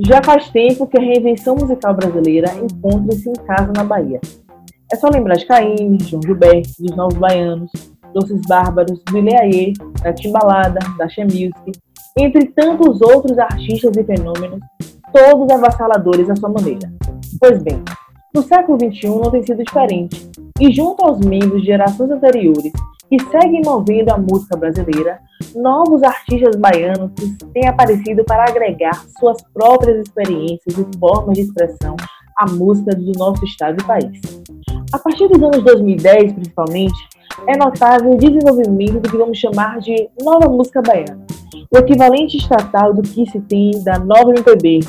Já faz tempo que a reinvenção musical brasileira encontra-se em casa na Bahia. É só lembrar de Caim, João Gilberto, dos Novos Baianos, Doces Bárbaros, do Ileaê, da Timbalada, da She Music, entre tantos outros artistas e fenômenos, todos avassaladores à sua maneira. Pois bem, no século XXI não tem sido diferente, e junto aos membros de gerações anteriores que seguem movendo a música brasileira, novos artistas baianos têm aparecido para agregar suas próprias experiências e formas de expressão à música do nosso estado e país. A partir dos anos 2010, principalmente, é notável o desenvolvimento do que vamos chamar de nova música baiana, o equivalente estatal do que se tem da nova MPB,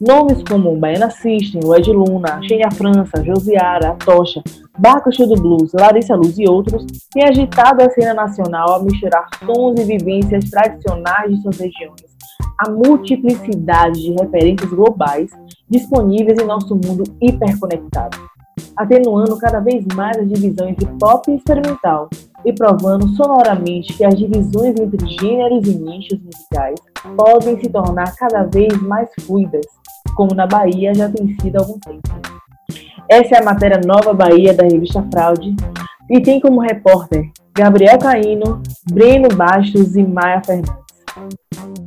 Nomes como Baiana System, Ed Luna, Xenia França, Josiara, Tocha, Bacuxu do Blues, Larissa Luz e outros têm agitado a cena nacional a misturar sons e vivências tradicionais de suas regiões, a multiplicidade de referências globais disponíveis em nosso mundo hiperconectado, atenuando cada vez mais a divisão entre pop e experimental e provando sonoramente que as divisões entre gêneros e nichos musicais podem se tornar cada vez mais fluidas como na Bahia já tem sido há algum tempo. Essa é a matéria Nova Bahia da revista Fraude e tem como repórter Gabriel Caíno, Breno Bastos e Maia Fernandes.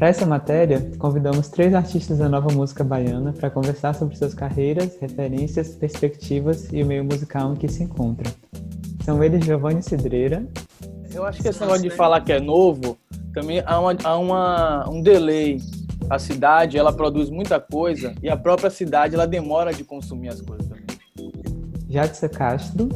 Para essa matéria, convidamos três artistas da nova música baiana para conversar sobre suas carreiras, referências, perspectivas e o meio musical em que se encontram. São eles Giovanni Cidreira. Eu acho que esse negócio de falar que é novo, também há, uma, há uma, um delay. A cidade, ela produz muita coisa e a própria cidade, ela demora de consumir as coisas também. Jadson Castro.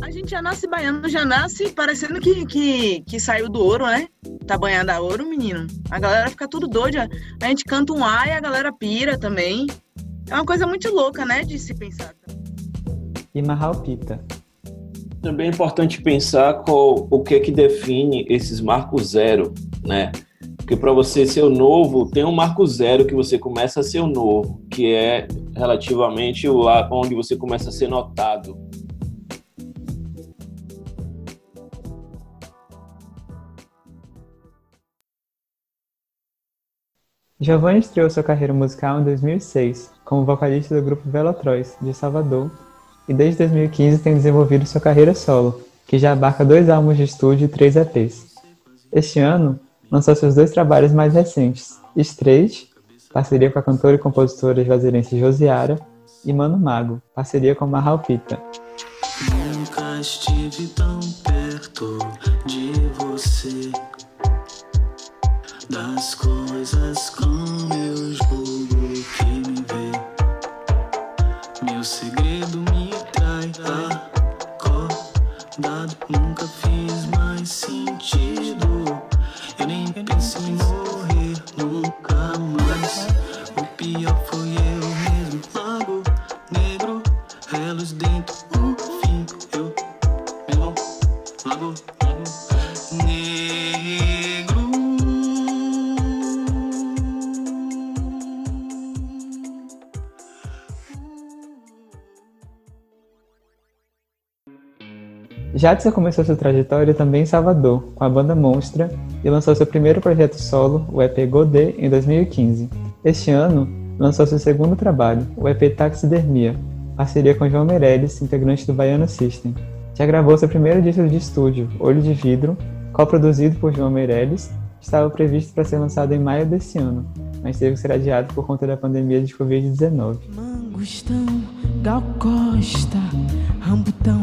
A gente já nasce baiano, já nasce parecendo que, que, que saiu do ouro, né? tá banhada a ouro, menino. A galera fica tudo doida. A gente canta um A e a galera pira também. É uma coisa muito louca, né, de se pensar. E Mahal Pita. Também é importante pensar qual, o que é que define esses marcos zero, né? Porque para você ser o novo, tem um marco zero que você começa a ser o novo, que é relativamente o lá onde você começa a ser notado. Giovanni estreou sua carreira musical em 2006 como vocalista do grupo Velotroz, de Salvador, e desde 2015 tem desenvolvido sua carreira solo, que já abarca dois álbuns de estúdio e três EPs. Este ano, lançou seus dois trabalhos mais recentes, Straight, parceria com a cantora e compositora juazeirense Josiara, e Mano Mago, parceria com Marral Pita. Nunca estive tão perto de você das coisas como eu julgo que me vê. Meu segredo Jadson começou sua trajetória também em Salvador, com a banda Monstra, e lançou seu primeiro projeto solo, o EP Godê, em 2015. Este ano, lançou seu segundo trabalho, o EP Taxidermia, parceria com João Meirelles, integrante do Baiano System. Já gravou seu primeiro disco de estúdio, Olho de Vidro, co-produzido por João Meirelles, estava previsto para ser lançado em maio deste ano, mas teve que ser adiado por conta da pandemia de Covid-19. Mangostão, Gal Costa, Rambutão,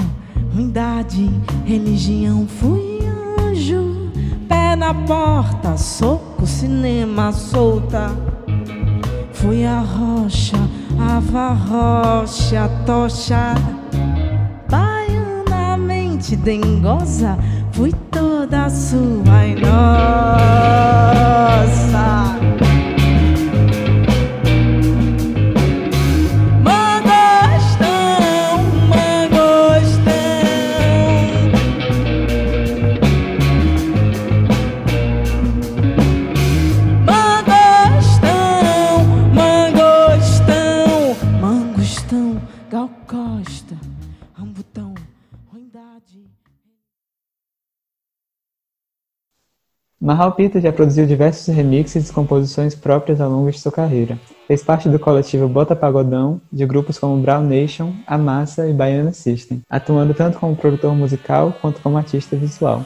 ruindade, religião, fui anjo, pé na porta, soco, cinema, solta. Fui a rocha, ava rocha, tocha, baianamente dengosa, fui toda sua e nossa. Marral Pita já produziu diversos remixes e composições próprias ao longo de sua carreira. Fez parte do coletivo Bota Pagodão, de grupos como Brown Nation, A Massa e Baiana System, atuando tanto como produtor musical quanto como artista visual.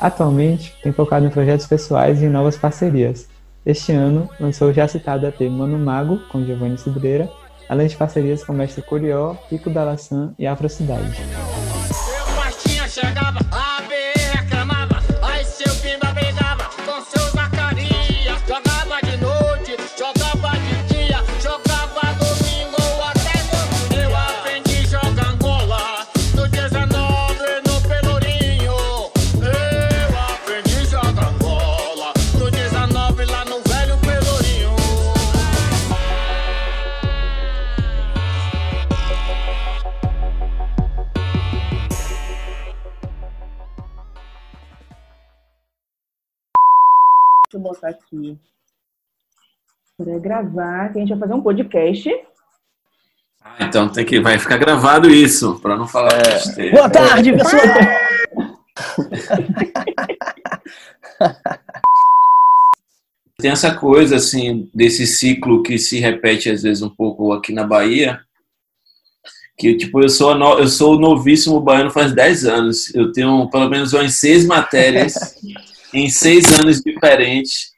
Atualmente, tem focado em projetos pessoais e em novas parcerias. Este ano, lançou o já citado EP Mano Mago, com Giovanni Cidreira, além de parcerias com Mestre Curió, Pico da Laçã e Afrocidade. Deixa eu botar aqui para gravar, que a gente vai fazer um podcast. Ah, então tem que, vai ficar gravado isso, para não falar É. besteira. Boa tarde, pessoal! Tem essa coisa, assim, desse ciclo que se repete às vezes um pouco aqui na Bahia, que, tipo, eu sou, no, eu sou novíssimo baiano faz 10 anos. Eu tenho pelo menos umas seis matérias em seis anos diferentes.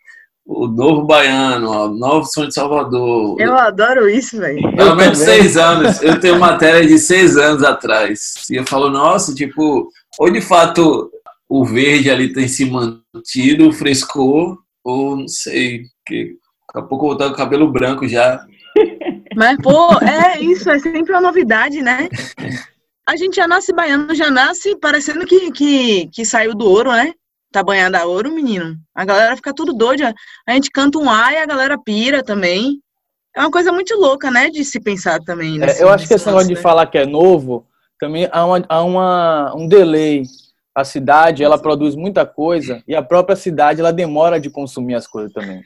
O novo baiano, o novo som de Salvador. Eu adoro isso, velho. Pelo menos seis anos. Eu tenho matéria de seis anos atrás. E eu falo, nossa, tipo, ou de fato o verde ali tem se mantido, o frescor, ou não sei, que daqui a pouco eu vou estar com o cabelo branco já. Mas, pô, é isso, é sempre uma novidade, né? A gente já nasce baiano, já nasce parecendo que, que, que saiu do ouro, né? Tá banhado a ouro, menino. A galera fica tudo doida. A gente canta um A e a galera pira também. É uma coisa muito louca, né? De se pensar também. É, nesse- eu acho que esse negócio de né? falar que é novo, também há, uma, há uma, um delay. A cidade, ela produz muita coisa e a própria cidade, ela demora de consumir as coisas também.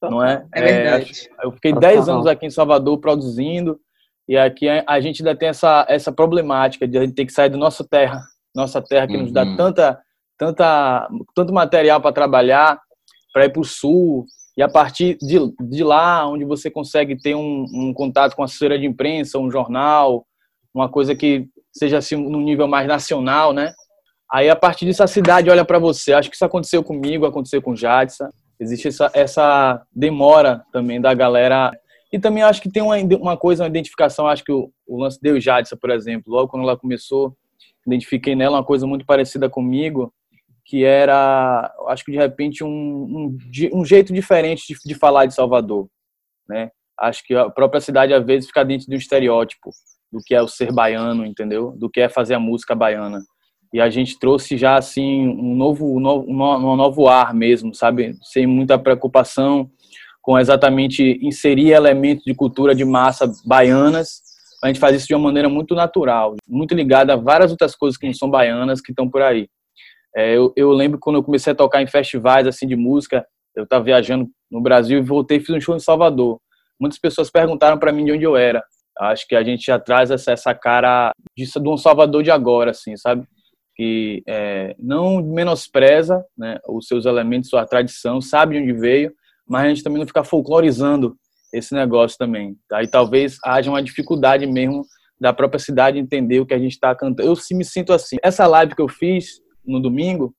Não é? É verdade. eu fiquei Total. 10 anos aqui em Salvador produzindo e aqui a, a gente ainda tem essa, essa problemática de a gente ter que sair da nossa terra, nossa terra que nos dá Uhum. tanta, tanta, tanto material para trabalhar, para ir para o sul, e a partir de, de lá, onde você consegue ter um, um contato com a assessoria de imprensa, um jornal, uma coisa que seja assim no nível mais nacional, né? Aí a partir disso a cidade olha para você. Acho que isso aconteceu comigo, aconteceu com Jadson. Existe essa, essa demora também da galera. E também acho que tem uma, uma coisa, uma identificação. Acho que o, o lance deu Jadson, por exemplo, logo quando ela começou, identifiquei nela uma coisa muito parecida comigo, que era, acho que de repente, um, um, um jeito diferente de, de falar de Salvador. Né? Acho que a própria cidade, às vezes, fica dentro de um estereótipo do que é o ser baiano, entendeu? Do que é fazer a música baiana. E a gente trouxe já, assim, um novo, um novo, um novo ar mesmo, sabe? Sem muita preocupação com exatamente inserir elementos de cultura de massa baianas. A gente faz isso de uma maneira muito natural, muito ligada a várias outras coisas que não são baianas que estão por aí. É, eu, eu lembro quando eu comecei a tocar em festivais assim de música, eu estava viajando no Brasil e voltei e fiz um show em Salvador. Muitas pessoas perguntaram para mim de onde eu era. Acho que a gente já traz essa, essa cara de, de um Salvador de agora, assim, sabe? Que é, não menospreza né, os seus elementos, sua tradição, sabe de onde veio, mas a gente também não fica folclorizando esse negócio também. E talvez haja uma dificuldade mesmo da própria cidade entender o que a gente está cantando. Eu sim me sinto assim. Essa live que eu fiz no domingo,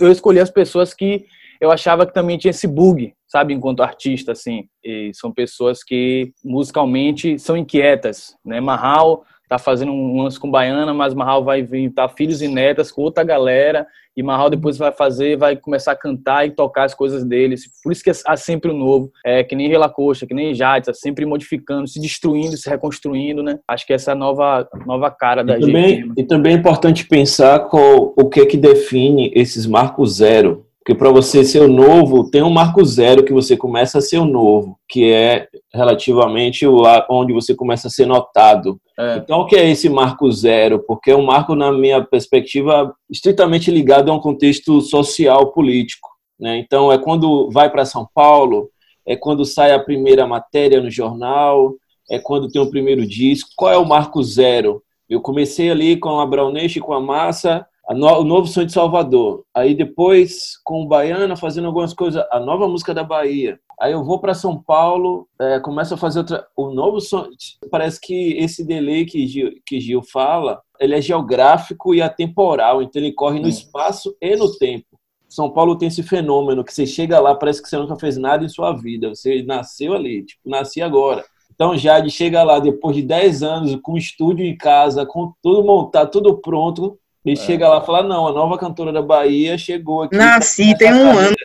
eu escolhi as pessoas que eu achava que também tinha esse bug, sabe, enquanto artista, assim. E são pessoas que musicalmente são inquietas, né? Marral tá fazendo um lance com Baiana, mas Marral vai inventar filhos e netas com outra galera, e Marral depois vai fazer, vai começar a cantar e tocar as coisas deles. Por isso que há sempre o novo, é que nem Relacoxa, que nem Jades, tá sempre modificando, se destruindo, se reconstruindo, né? Acho que essa é a nova, nova cara da E também, gente. e também é importante pensar qual, o que é que define esses marcos zero. Porque para você ser o novo, tem um marco zero que você começa a ser o novo, que é relativamente o lá onde você começa a ser notado. É. Então, o que é esse marco zero? Porque é um marco, na minha perspectiva, estritamente ligado a um contexto social, político. Né? Então, é quando vai para São Paulo, é quando sai a primeira matéria no jornal, É quando tem o primeiro disco? Qual é o marco zero? Eu comecei ali com a Brownish, com a Massa, no, o novo som de Salvador. Aí depois, com o Baiana, fazendo algumas coisas, a nova música da Bahia. Aí eu vou para São Paulo, é, começo a fazer outra, o novo som. Parece que esse delay que Gil, que Gil fala, ele é geográfico e atemporal, então ele corre no espaço e no tempo. São Paulo tem esse fenômeno que você chega lá, parece que você nunca fez nada em sua vida. Você nasceu ali, tipo, nasci agora. Então, Jade chega lá depois de 10 anos, com estúdio em casa, com tudo montado, tudo pronto, e é. chega lá e fala: Não, a nova cantora da Bahia chegou aqui. Nasci, tem um ano.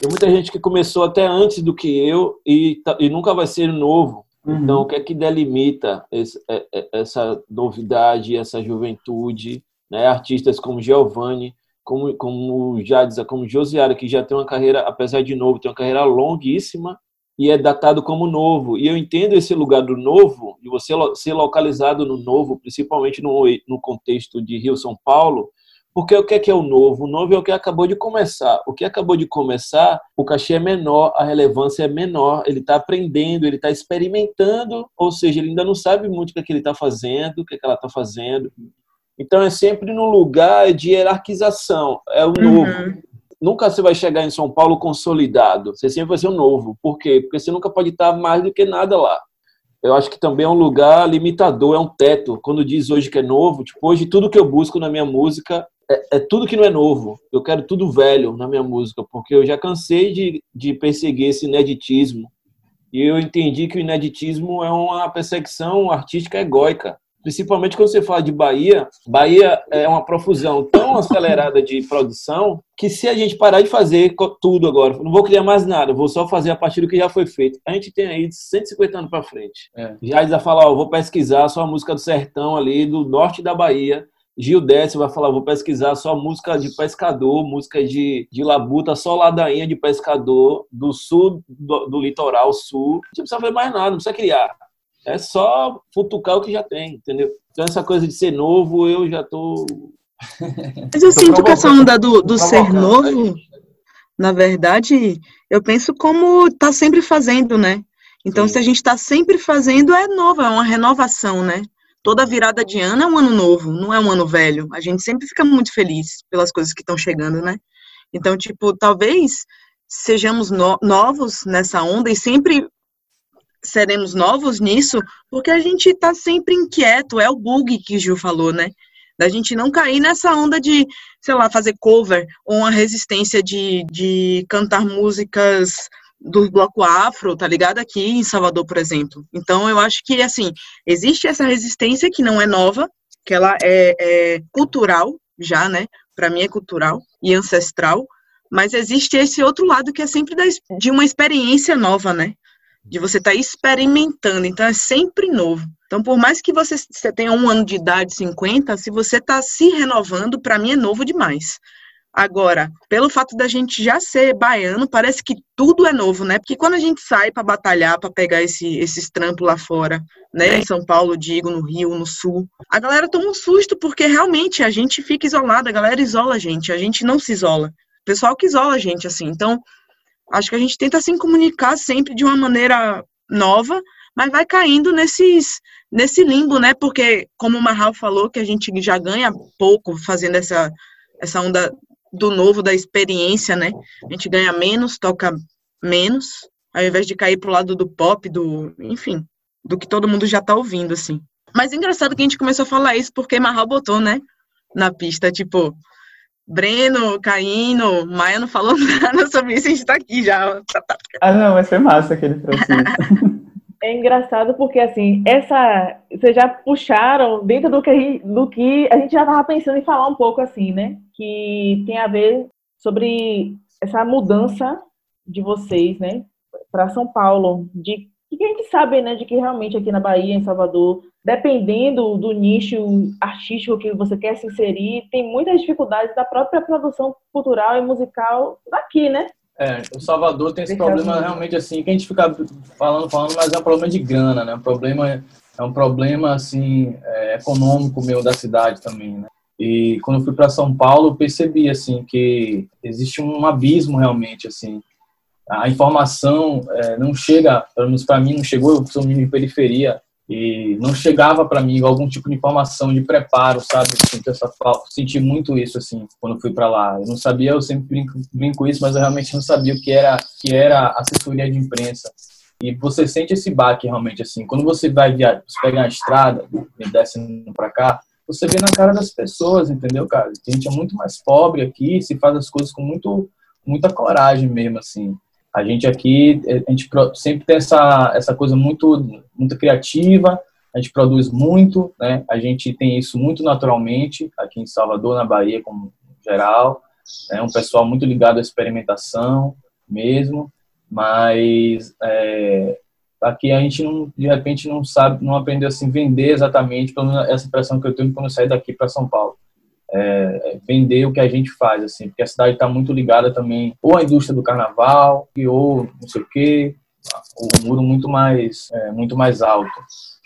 Tem muita gente que começou até antes do que eu e, tá, e nunca vai ser novo. Uhum. Então, o que é que delimita esse, é, é, essa novidade, essa juventude? Né? Artistas como Giovanni, como, como Jadza, como Josiara, que já tem uma carreira, apesar de novo, tem uma carreira longuíssima e é datado como novo. E eu entendo esse lugar do novo, e você ser localizado no novo, principalmente no, no contexto de Rio-São Paulo, porque o que é, que é o novo? O novo é o que acabou de começar. O que acabou de começar, o cachê é menor, a relevância é menor, ele está aprendendo, ele está experimentando, ou seja, ele ainda não sabe muito o que, é que ele está fazendo, o que, é que ela está fazendo. Então é sempre no lugar de hierarquização, é o novo. Uhum. Nunca você vai chegar em São Paulo consolidado, você sempre vai ser o novo. Por quê? Porque você nunca pode estar mais do que nada lá. Eu acho que também é um lugar limitador, é um teto. Quando diz hoje que é novo, tipo, hoje tudo que eu busco na minha música é, é, tudo que não é novo. Eu quero tudo velho na minha música, porque eu já cansei de, de perseguir esse ineditismo. E eu entendi que o ineditismo é uma perseguição artística egóica principalmente quando você fala de Bahia, Bahia é uma profusão tão acelerada de produção que se a gente parar de fazer tudo agora, não vou criar mais nada, vou só fazer a partir do que já foi feito. A gente tem aí 150 anos para frente. É. Já já falar, ó, vou pesquisar só a música do sertão ali do norte da Bahia. Gil Décio vai falar, vou pesquisar só música de pescador, música de, de labuta, só ladainha de pescador do sul, do, do litoral sul. Não precisa fazer mais nada, não precisa criar. É só futucar o que já tem, entendeu? Então essa coisa de ser novo, eu já tô. Mas eu tô sinto que essa onda do, do ser novo, na verdade, eu penso como tá sempre fazendo, né? Então, Sim. se a gente está sempre fazendo, é novo, é uma renovação, né? Toda virada de ano é um ano novo, não é um ano velho. A gente sempre fica muito feliz pelas coisas que estão chegando, né? Então, tipo, talvez sejamos no novos nessa onda e sempre seremos novos nisso, porque a gente está sempre inquieto, é o bug que Gil falou, né? Da gente não cair nessa onda de, sei lá, fazer cover ou uma resistência de, de cantar músicas do bloco afro, tá ligado? Aqui em Salvador, por exemplo. Então, eu acho que, assim, existe essa resistência que não é nova, que ela é, é cultural já, né? Para mim é cultural e ancestral, mas existe esse outro lado que é sempre da, de uma experiência nova, né? De você estar tá experimentando, então é sempre novo. Então, por mais que você, você tenha um ano de idade, 50, se você está se renovando, para mim é novo demais. Agora, pelo fato da gente já ser baiano, parece que tudo é novo, né? Porque quando a gente sai para batalhar, para pegar esse, esses trampos lá fora, né? Em São Paulo, digo, no Rio, no Sul, a galera toma um susto, porque realmente a gente fica isolada, a galera isola a gente, a gente não se isola. O pessoal que isola a gente, assim. Então, Acho que a gente tenta se comunicar sempre de uma maneira nova, mas vai caindo nesses, nesse limbo, né? Porque, como o Marral falou, que a gente já ganha pouco fazendo essa, essa onda do novo, da experiência, né? A gente ganha menos, toca menos, ao invés de cair pro lado do pop, do, enfim, do que todo mundo já tá ouvindo, assim. Mas é engraçado que a gente começou a falar isso porque Marral botou, né? Na pista, tipo, Breno, Caíno, Maia não falou nada sobre isso, a gente tá aqui já. Ah, não, mas foi massa que ele trouxe isso. É engraçado porque, assim, essa. Vocês já puxaram dentro do que, do que a gente já estava pensando em falar um pouco, assim, né? Que tem a ver sobre essa mudança de vocês, né? Para São Paulo, de que a gente sabe, né, de que realmente aqui na Bahia, em Salvador, dependendo do nicho artístico que você quer se inserir, tem muitas dificuldades da própria produção cultural e musical daqui, né? É, o Salvador tem esse problema realmente assim, que a gente fica falando, falando, mas é um problema de grana, né? Um problema, é um problema assim, é, econômico meu da cidade também, né? E quando eu fui para São Paulo, eu percebi assim que existe um abismo realmente assim a informação é, não chega, pelo menos para mim não chegou, eu sou de periferia, e não chegava para mim algum tipo de informação de preparo, sabe? Senti, essa falta, senti muito isso assim quando fui para lá. Eu não sabia, eu sempre brinco, brinco isso, mas eu realmente não sabia o que era que era assessoria de imprensa. E você sente esse baque realmente assim. Quando você vai viajar, você pega a estrada e desce para cá, você vê na cara das pessoas, entendeu, cara? A gente é muito mais pobre aqui, se faz as coisas com muito muita coragem mesmo assim. A gente aqui, a gente sempre tem essa, essa coisa muito, muito criativa, a gente produz muito, né? A gente tem isso muito naturalmente aqui em Salvador, na Bahia, como geral. É um pessoal muito ligado à experimentação mesmo, mas é, aqui a gente não, de repente não sabe, não aprendeu assim vender exatamente, pelo menos essa impressão que eu tenho quando eu saí daqui para São Paulo é, vender o que a gente faz, assim, porque a cidade está muito ligada também ou à indústria do carnaval, ou não sei o quê, o muro muito mais, é, muito mais alto.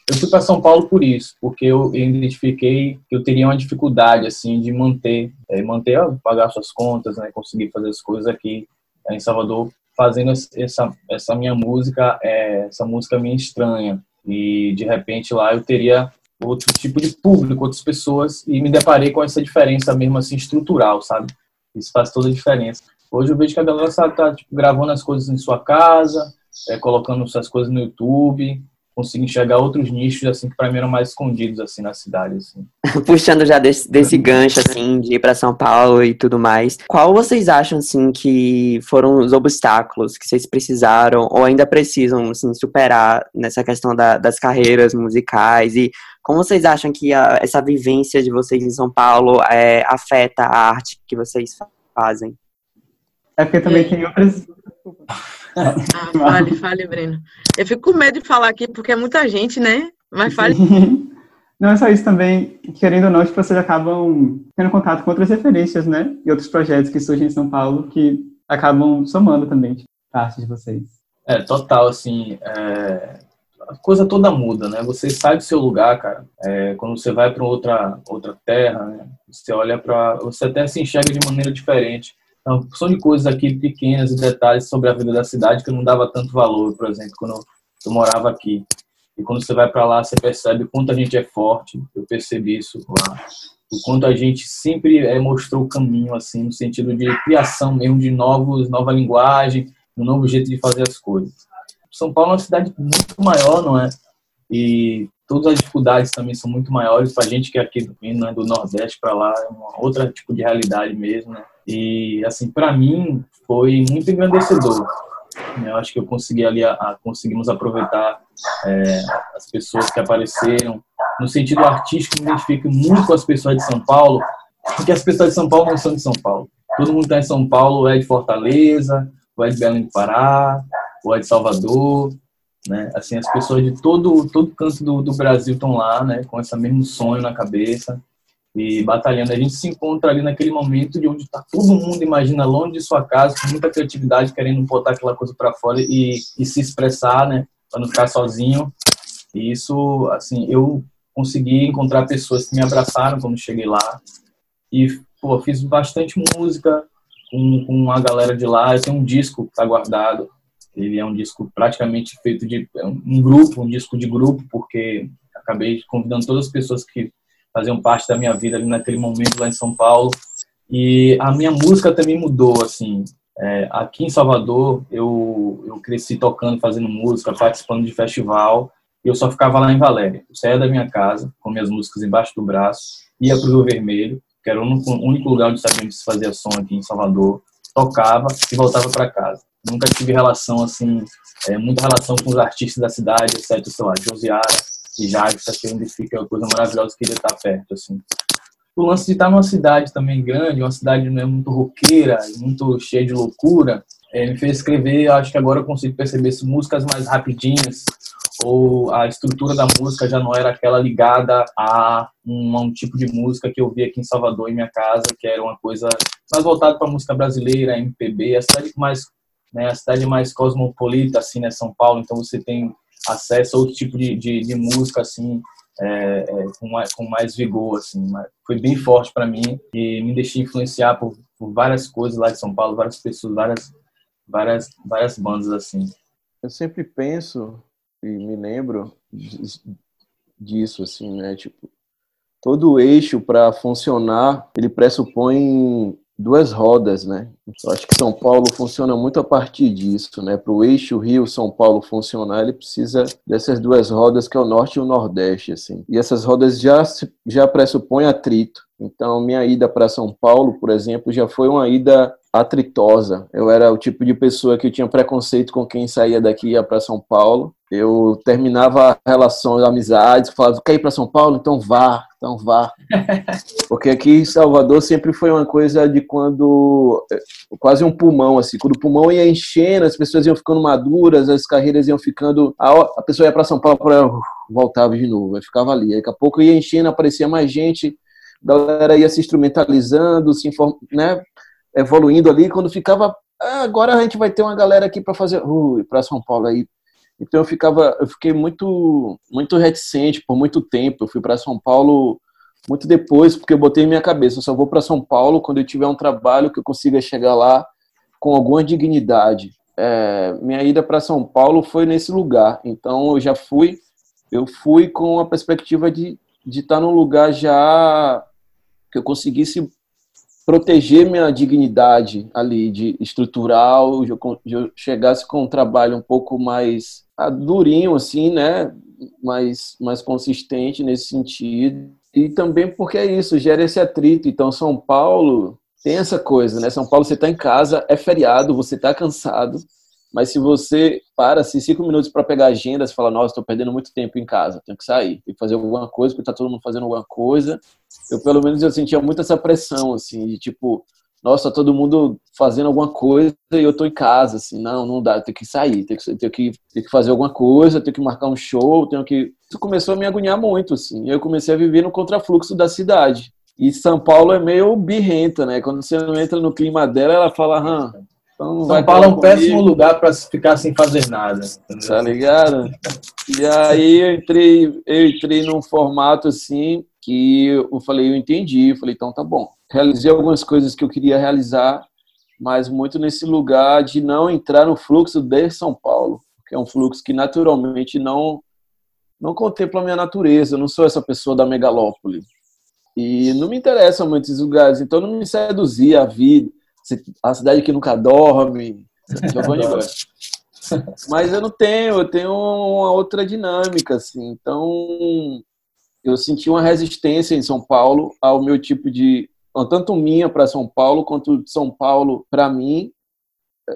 Eu fui para São Paulo por isso, porque eu identifiquei que eu teria uma dificuldade assim de manter, é, manter, pagar suas contas, né, conseguir fazer as coisas aqui é, em Salvador, fazendo essa essa minha música, é, essa música minha estranha. E de repente lá eu teria outro tipo de público, outras pessoas, e me deparei com essa diferença mesmo assim estrutural, sabe? Isso faz toda a diferença. Hoje eu vejo que a galera sabe, tá tipo, gravando as coisas em sua casa, é, colocando suas coisas no YouTube, consigo enxergar outros nichos assim que para mim eram mais escondidos assim na cidade assim. Puxando já desse, desse gancho assim de ir para São Paulo e tudo mais, qual vocês acham assim que foram os obstáculos que vocês precisaram ou ainda precisam assim superar nessa questão da, das carreiras musicais e como vocês acham que a, essa vivência de vocês em São Paulo é, afeta a arte que vocês fazem? É porque também tem outras ah, fale, fale, Breno. Eu fico com medo de falar aqui porque é muita gente, né? Mas fale. Não é só isso também, querendo ou não, tipo, vocês acabam tendo contato com outras referências, né? E outros projetos que surgem em São Paulo que acabam somando também tipo, parte de vocês. É, total, assim, é... a coisa toda muda, né? Você sai do seu lugar, cara. É, quando você vai para outra outra terra, né? Você olha para, você até se enxerga de maneira diferente. Então, são de coisas aqui pequenas e detalhes sobre a vida da cidade que eu não dava tanto valor, por exemplo, quando eu morava aqui. E quando você vai para lá, você percebe o quanto a gente é forte. Eu percebi isso lá. O quanto a gente sempre é, mostrou o caminho, assim, no sentido de criação mesmo de novos, nova linguagem, um novo jeito de fazer as coisas. São Paulo é uma cidade muito maior, não é? E todas as dificuldades também são muito maiores para a gente que é aqui do, né, do Nordeste para lá, é uma outra tipo de realidade mesmo, né? E, assim, para mim, foi muito engrandecedor. Eu acho que eu consegui ali, a, a conseguimos aproveitar é, as pessoas que apareceram. No sentido artístico, me identifico muito com as pessoas de São Paulo, porque as pessoas de São Paulo não são de São Paulo. Todo mundo está em São Paulo, é de Fortaleza, ou é de Belém do Pará, ou é de Salvador, né? Assim, as pessoas de todo todo canto do, do Brasil estão lá, né? Com esse mesmo sonho na cabeça e batalhando. A gente se encontra ali naquele momento de onde está todo mundo, imagina, longe de sua casa, com muita criatividade, querendo botar aquela coisa para fora e, e se expressar, né? Para não ficar sozinho. E isso, assim, eu consegui encontrar pessoas que me abraçaram quando cheguei lá. E, pô, fiz bastante música com, com a galera de lá. Eu tenho um disco que tá guardado. Ele é um disco praticamente feito de é um grupo, um disco de grupo, porque acabei convidando todas as pessoas que faziam parte da minha vida ali naquele momento lá em São Paulo. E a minha música também mudou, assim. É, aqui em Salvador, eu, eu cresci tocando, fazendo música, participando de festival. E eu só ficava lá em Valéria. Eu saía da minha casa, com minhas músicas embaixo do braço, ia para o Rio Vermelho, que era o único lugar onde sabíamos se fazia som aqui em Salvador, tocava e voltava para casa. Nunca tive relação, assim, é, muita relação com os artistas da cidade, exceto, sei lá, Josiara, e Jagsa, que onde fica uma coisa maravilhosa que ele estar perto, assim. O lance de estar numa cidade também grande, uma cidade não é muito roqueira, muito cheia de loucura, é, me fez escrever, acho que agora eu consigo perceber se músicas mais rapidinhas, ou a estrutura da música já não era aquela ligada a um, a um, tipo de música que eu vi aqui em Salvador, em minha casa, que era uma coisa mais voltada para música brasileira, MPB, a cidade mais, né, a cidade mais cosmopolita, assim, né, São Paulo, então você tem acesso a outro tipo de, de, de música, assim, é, é, com, mais, com mais vigor, assim. Foi bem forte para mim e me deixei influenciar por, por, várias coisas lá de São Paulo, várias pessoas, várias, várias, várias bandas assim. Eu sempre penso e me lembro disso, assim, né? Tipo, todo eixo para funcionar, ele pressupõe duas rodas, né? Eu acho que São Paulo funciona muito a partir disso, né? Para o eixo Rio-São Paulo funcionar, ele precisa dessas duas rodas que é o norte e o nordeste, assim. E essas rodas já já pressupõem atrito. Então, minha ida para São Paulo, por exemplo, já foi uma ida atritosa. Eu era o tipo de pessoa que tinha preconceito com quem saía daqui e ia para São Paulo. Eu terminava relações, amizades, falava, quer ir para São Paulo? Então vá, então vá. Porque aqui em Salvador sempre foi uma coisa de quando, eh, quase um pulmão, assim, quando o pulmão ia enchendo, as pessoas iam ficando maduras, as carreiras iam ficando, a, pessoa ia para São Paulo, para voltava de novo, aí ficava ali. Daqui a pouco ia enchendo, aparecia mais gente, a galera ia se instrumentalizando, se inform, né, evoluindo ali, quando ficava, ah, agora a gente vai ter uma galera aqui para fazer, uh, para São Paulo aí. Então eu ficava, eu fiquei muito, muito reticente por muito tempo. Eu fui para São Paulo muito depois, porque eu botei em minha cabeça, eu só vou para São Paulo quando eu tiver um trabalho que eu consiga chegar lá com alguma dignidade. É, minha ida para São Paulo foi nesse lugar. Então eu já fui, eu fui com a perspectiva de de estar num lugar já que eu conseguisse proteger minha dignidade ali de estrutural, eu, eu chegasse com um trabalho um pouco mais ah, durinho assim, né, mais mais consistente nesse sentido. E também porque é isso, gera esse atrito. Então São Paulo tem essa coisa, né? São Paulo você está em casa, é feriado, você está cansado, mas se você para assim, cinco minutos para pegar agenda, você fala, nossa, estou perdendo muito tempo em casa, tenho que sair, tenho que fazer alguma coisa, porque está todo mundo fazendo alguma coisa. Eu, pelo menos, eu sentia muito essa pressão, assim, de tipo, nossa, todo mundo fazendo alguma coisa e eu estou em casa, assim, não, não dá, tenho que sair, tenho que, tenho que, tenho que fazer alguma coisa, tenho que marcar um show, tenho que... Isso começou a me agoniar muito, assim, eu comecei a viver no contrafluxo da cidade. E São Paulo é meio birrenta, né? Quando você não entra no clima dela, ela fala, hã, então, São Paulo é um péssimo lugar para ficar sem fazer nada. Entendeu? Tá ligado? E aí eu entrei, eu entrei num formato assim que eu falei, eu entendi, eu falei, então tá bom. Realizei algumas coisas que eu queria realizar, mas muito nesse lugar de não entrar no fluxo de São Paulo, que é um fluxo que naturalmente não não contempla a minha natureza, eu não sou essa pessoa da megalópole. E não me interessam muitos lugares, então não me seduzia a vida, a cidade que nunca dorme. Mas eu não tenho, eu tenho uma outra dinâmica, assim. Então, eu senti uma resistência em São Paulo ao meu tipo de. Tanto minha para São Paulo, quanto de São Paulo para mim.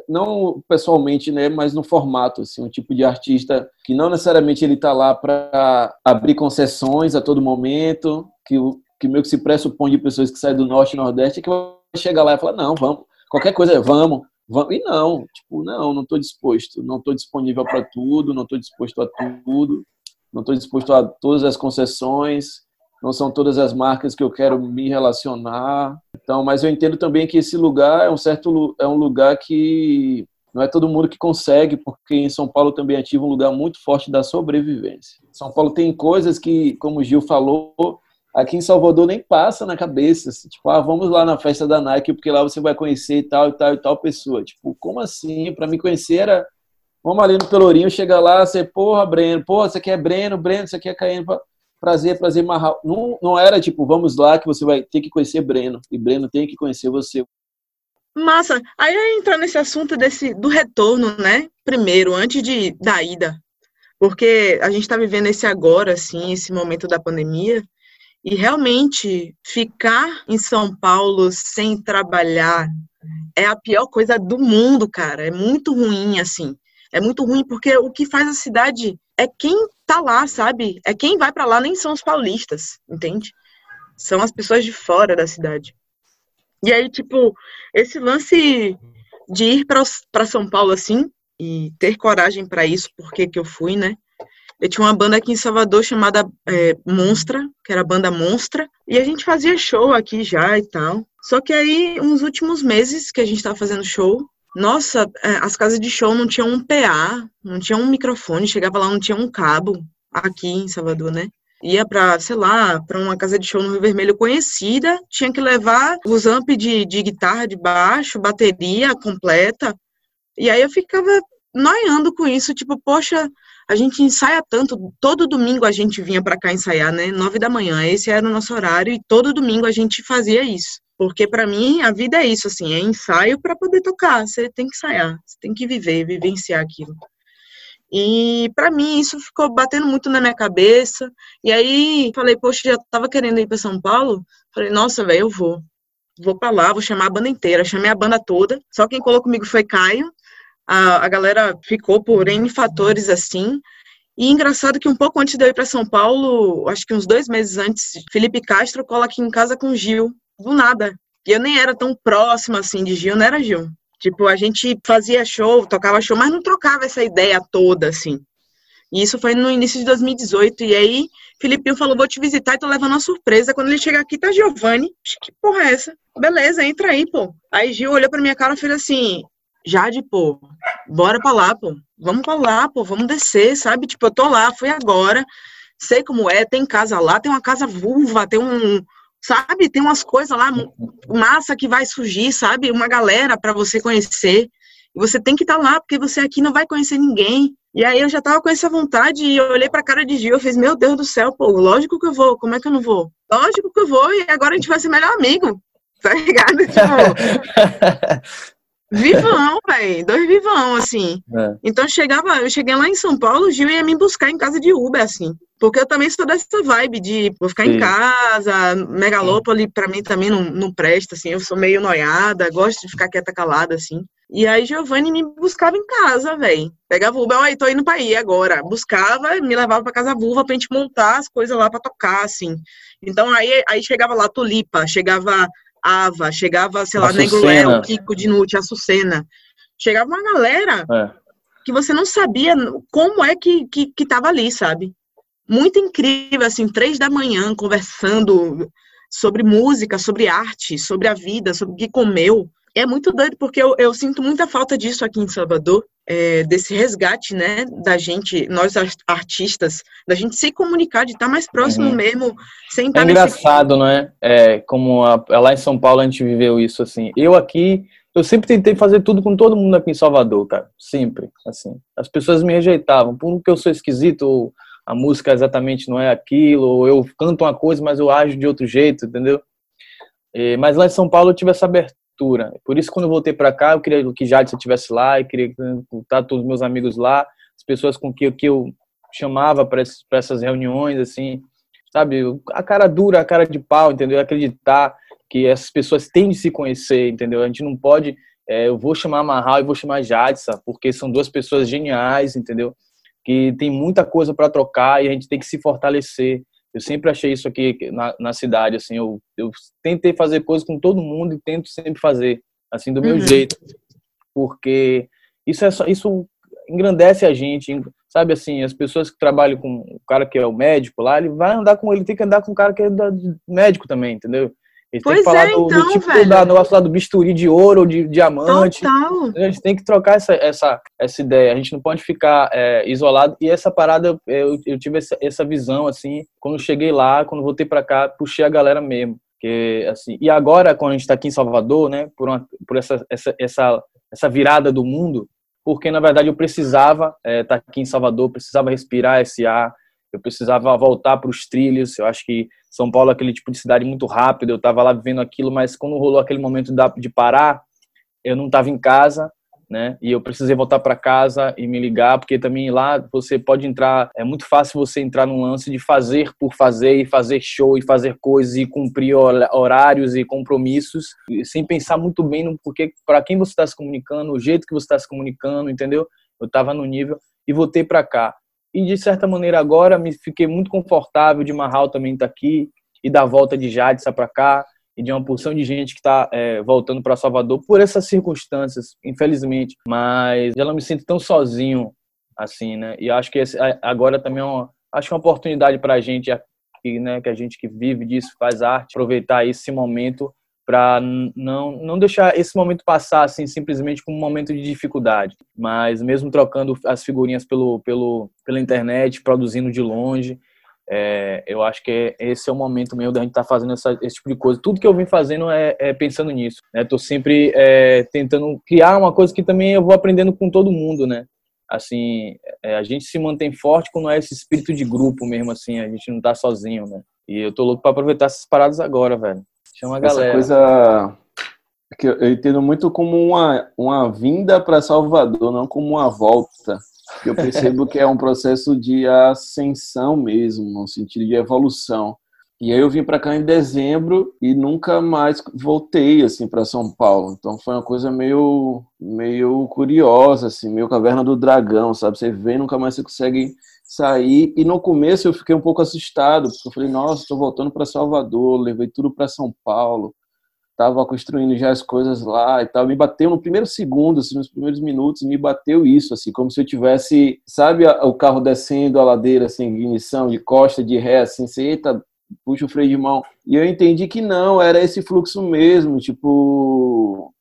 Não pessoalmente, né, mas no formato, assim, um tipo de artista que não necessariamente ele está lá para abrir concessões a todo momento, que, que meio que se pressupõe de pessoas que saem do Norte e Nordeste, que chegar lá e falar, não, vamos, qualquer coisa, vamos, vamos. E não, tipo, não, não estou disposto, não estou disponível para tudo, não estou disposto a tudo, não estou disposto a todas as concessões, não são todas as marcas que eu quero me relacionar. Então, mas eu entendo também que esse lugar é um certo é um lugar que não é todo mundo que consegue, porque em São Paulo também ativa um lugar muito forte da sobrevivência. São Paulo tem coisas que, como o Gil falou, aqui em Salvador nem passa na cabeça. Assim, tipo, ah, vamos lá na festa da Nike, porque lá você vai conhecer tal e tal e tal pessoa. Tipo, como assim? Para me conhecer era. Vamos ali no Pelourinho, chega lá, você, porra, Breno, porra, você aqui é Breno, Breno, você aqui é Caíno, prazer, prazer, Marral. Não, não era tipo, vamos lá que você vai ter que conhecer Breno, e Breno tem que conhecer você. Massa. Aí entrar nesse assunto desse, do retorno, né? Primeiro, antes de, da ida. Porque a gente está vivendo esse agora, assim, esse momento da pandemia, e realmente ficar em São Paulo sem trabalhar é a pior coisa do mundo, cara. É muito ruim, assim. É muito ruim porque o que faz a cidade é quem tá lá, sabe? É quem vai para lá, nem são os paulistas, entende? São as pessoas de fora da cidade. E aí, tipo, esse lance de ir para São Paulo assim e ter coragem para isso, porque que eu fui, né? Eu tinha uma banda aqui em Salvador chamada é, Monstra, que era a banda Monstra, e a gente fazia show aqui já e tal. Só que aí, uns últimos meses que a gente tava fazendo show, nossa, é, as casas de show não tinham um PA, não tinha um microfone, chegava lá, não tinha um cabo, aqui em Salvador, né? Ia pra, sei lá, pra uma casa de show no Rio Vermelho conhecida, tinha que levar os amp de, de guitarra, de baixo, bateria completa, E aí eu ficava noiando com isso, tipo, poxa, a gente ensaia tanto, todo domingo a gente vinha para cá ensaiar, né? Nove da manhã, esse era o nosso horário e todo domingo a gente fazia isso. Porque para mim a vida é isso, assim, é ensaio para poder tocar. Você tem que ensaiar, você tem que viver, vivenciar aquilo. E para mim isso ficou batendo muito na minha cabeça. E aí falei, poxa, já tava querendo ir para São Paulo. Falei, nossa, velho, eu vou. Vou para lá, vou chamar a banda inteira. Chamei a banda toda. Só quem colou comigo foi Caio. A, a galera ficou por N fatores assim. E engraçado que um pouco antes de eu ir para São Paulo, acho que uns dois meses antes, Felipe Castro cola aqui em casa com Gil, do nada. E eu nem era tão próxima assim de Gil, não era Gil. Tipo, a gente fazia show, tocava show, mas não trocava essa ideia toda, assim. E isso foi no início de 2018. E aí, Filipinho falou: vou te visitar e tô levando uma surpresa. Quando ele chegar aqui, tá Giovanni. Que porra é essa? Beleza, entra aí, pô. Aí Gil olhou pra minha cara e fez assim: Jade, pô, bora pra lá, pô. Vamos pra lá, pô, vamos descer, sabe? Tipo, eu tô lá, fui agora. Sei como é, tem casa lá, tem uma casa vulva, tem um, sabe? Tem umas coisas lá, massa que vai surgir, sabe? Uma galera para você conhecer. E você tem que estar tá lá, porque você aqui não vai conhecer ninguém. E aí eu já tava com essa vontade e eu olhei pra cara de Gil, eu fiz, meu Deus do céu, pô, lógico que eu vou, como é que eu não vou? Lógico que eu vou, e agora a gente vai ser melhor amigo, tá ligado? Tipo, vivão, velho, dois vivão, assim. É. Então eu chegava, eu cheguei lá em São Paulo, o Gil ia me buscar em casa de Uber, assim. Porque eu também sou dessa vibe de vou ficar Sim. em casa, megalópole para mim também não, não presta, assim, eu sou meio noiada, gosto de ficar quieta calada, assim. E aí Giovanni me buscava em casa, velho. Pegava o Uber, aí tô indo pra ir agora. Buscava, me levava pra casa vulva pra gente montar as coisas lá pra tocar, assim. Então aí, aí chegava lá Tulipa, chegava Ava, chegava, sei lá, Negroel, Kiko Dinucci, Açucena. Chegava uma galera é. que você não sabia como é que, que, que tava ali, sabe? muito incrível, assim, três da manhã, conversando sobre música, sobre arte, sobre a vida, sobre o que comeu. É muito doido, porque eu, eu sinto muita falta disso aqui em Salvador, é, desse resgate, né, da gente, nós artistas, da gente se comunicar, de estar mais próximo uhum. mesmo, sem estar É engraçado, nesse... não é? é como a, lá em São Paulo a gente viveu isso, assim. Eu aqui, eu sempre tentei fazer tudo com todo mundo aqui em Salvador, cara. Sempre, assim. As pessoas me rejeitavam, porque eu sou esquisito ou a música exatamente não é aquilo, ou eu canto uma coisa, mas eu ajo de outro jeito, entendeu? E, mas lá em São Paulo eu tive essa abertura. Por isso, quando eu voltei para cá, eu queria que Jadson estivesse lá, eu queria estar todos os meus amigos lá, as pessoas com que, que eu chamava para essas reuniões, assim, sabe? A cara dura, a cara de pau, entendeu? Acreditar que essas pessoas têm de se conhecer, entendeu? A gente não pode. É, eu vou chamar Marral e vou chamar Jadson, porque são duas pessoas geniais, entendeu? que tem muita coisa para trocar e a gente tem que se fortalecer. Eu sempre achei isso aqui na, na cidade, assim, eu, eu tentei fazer coisas com todo mundo e tento sempre fazer, assim, do meu uhum. jeito, porque isso é só, isso engrandece a gente, sabe assim, as pessoas que trabalham com o cara que é o médico lá, ele vai andar com ele, tem que andar com o cara que é médico também, entendeu? Ele pois tem que falar é, do, então, do, tipo velho. da negócio lá do bisturi de ouro ou de diamante. Total. A gente tem que trocar essa, essa, essa ideia. A gente não pode ficar é, isolado. E essa parada, eu, eu tive essa, essa visão, assim, quando cheguei lá, quando voltei para cá, puxei a galera mesmo. Que, assim, e agora, quando a gente está aqui em Salvador, né, por, uma, por essa, essa, essa, essa virada do mundo, porque na verdade eu precisava estar é, tá aqui em Salvador, precisava respirar esse ar, eu precisava voltar para os trilhos. Eu acho que São Paulo é aquele tipo de cidade muito rápido. Eu estava lá vivendo aquilo, mas quando rolou aquele momento de parar, eu não estava em casa, né? E eu precisei voltar para casa e me ligar, porque também lá você pode entrar. É muito fácil você entrar num lance de fazer por fazer e fazer show e fazer coisas e cumprir horários e compromissos, sem pensar muito bem no porque para quem você está se comunicando, o jeito que você está se comunicando, entendeu? Eu estava no nível e voltei para cá. E de certa maneira agora me fiquei muito confortável de Marral também estar tá aqui e da volta de Jadson para cá e de uma porção de gente que está é, voltando para Salvador por essas circunstâncias, infelizmente. Mas eu não me sinto tão sozinho assim, né? E acho que esse, agora também é uma, acho é uma oportunidade para a gente, né, que a gente que vive disso, faz arte, aproveitar esse momento para não, não deixar esse momento passar assim simplesmente como um momento de dificuldade, mas mesmo trocando as figurinhas pelo, pelo, pela internet, produzindo de longe, É, eu acho que esse é o momento mesmo da gente estar tá fazendo essa, esse tipo de coisa. Tudo que eu vim fazendo é, é pensando nisso. Né? Tô sempre é, tentando criar uma coisa que também eu vou aprendendo com todo mundo, né? Assim, é, a gente se mantém forte quando é esse espírito de grupo mesmo, assim. A gente não tá sozinho, né? E eu tô louco para aproveitar essas paradas agora, velho. Chama a galera. Essa coisa que eu entendo muito como uma, uma vinda para Salvador, não como uma volta. Eu percebo que é um processo de ascensão mesmo, no sentido de evolução. E aí eu vim para cá em dezembro e nunca mais voltei assim para São Paulo. Então foi uma coisa meio meio curiosa assim, meio caverna do dragão, sabe? Você vem nunca mais você consegue sair. E no começo eu fiquei um pouco assustado, porque eu falei: "Nossa, estou voltando para Salvador, levei tudo para São Paulo" estava construindo já as coisas lá e tal. Me bateu no primeiro segundo, assim, nos primeiros minutos, me bateu isso, assim, como se eu tivesse, sabe, o carro descendo a ladeira, assim, ignição, de costa, de ré, assim, você, eita, puxa o freio de mão. E eu entendi que não, era esse fluxo mesmo, tipo.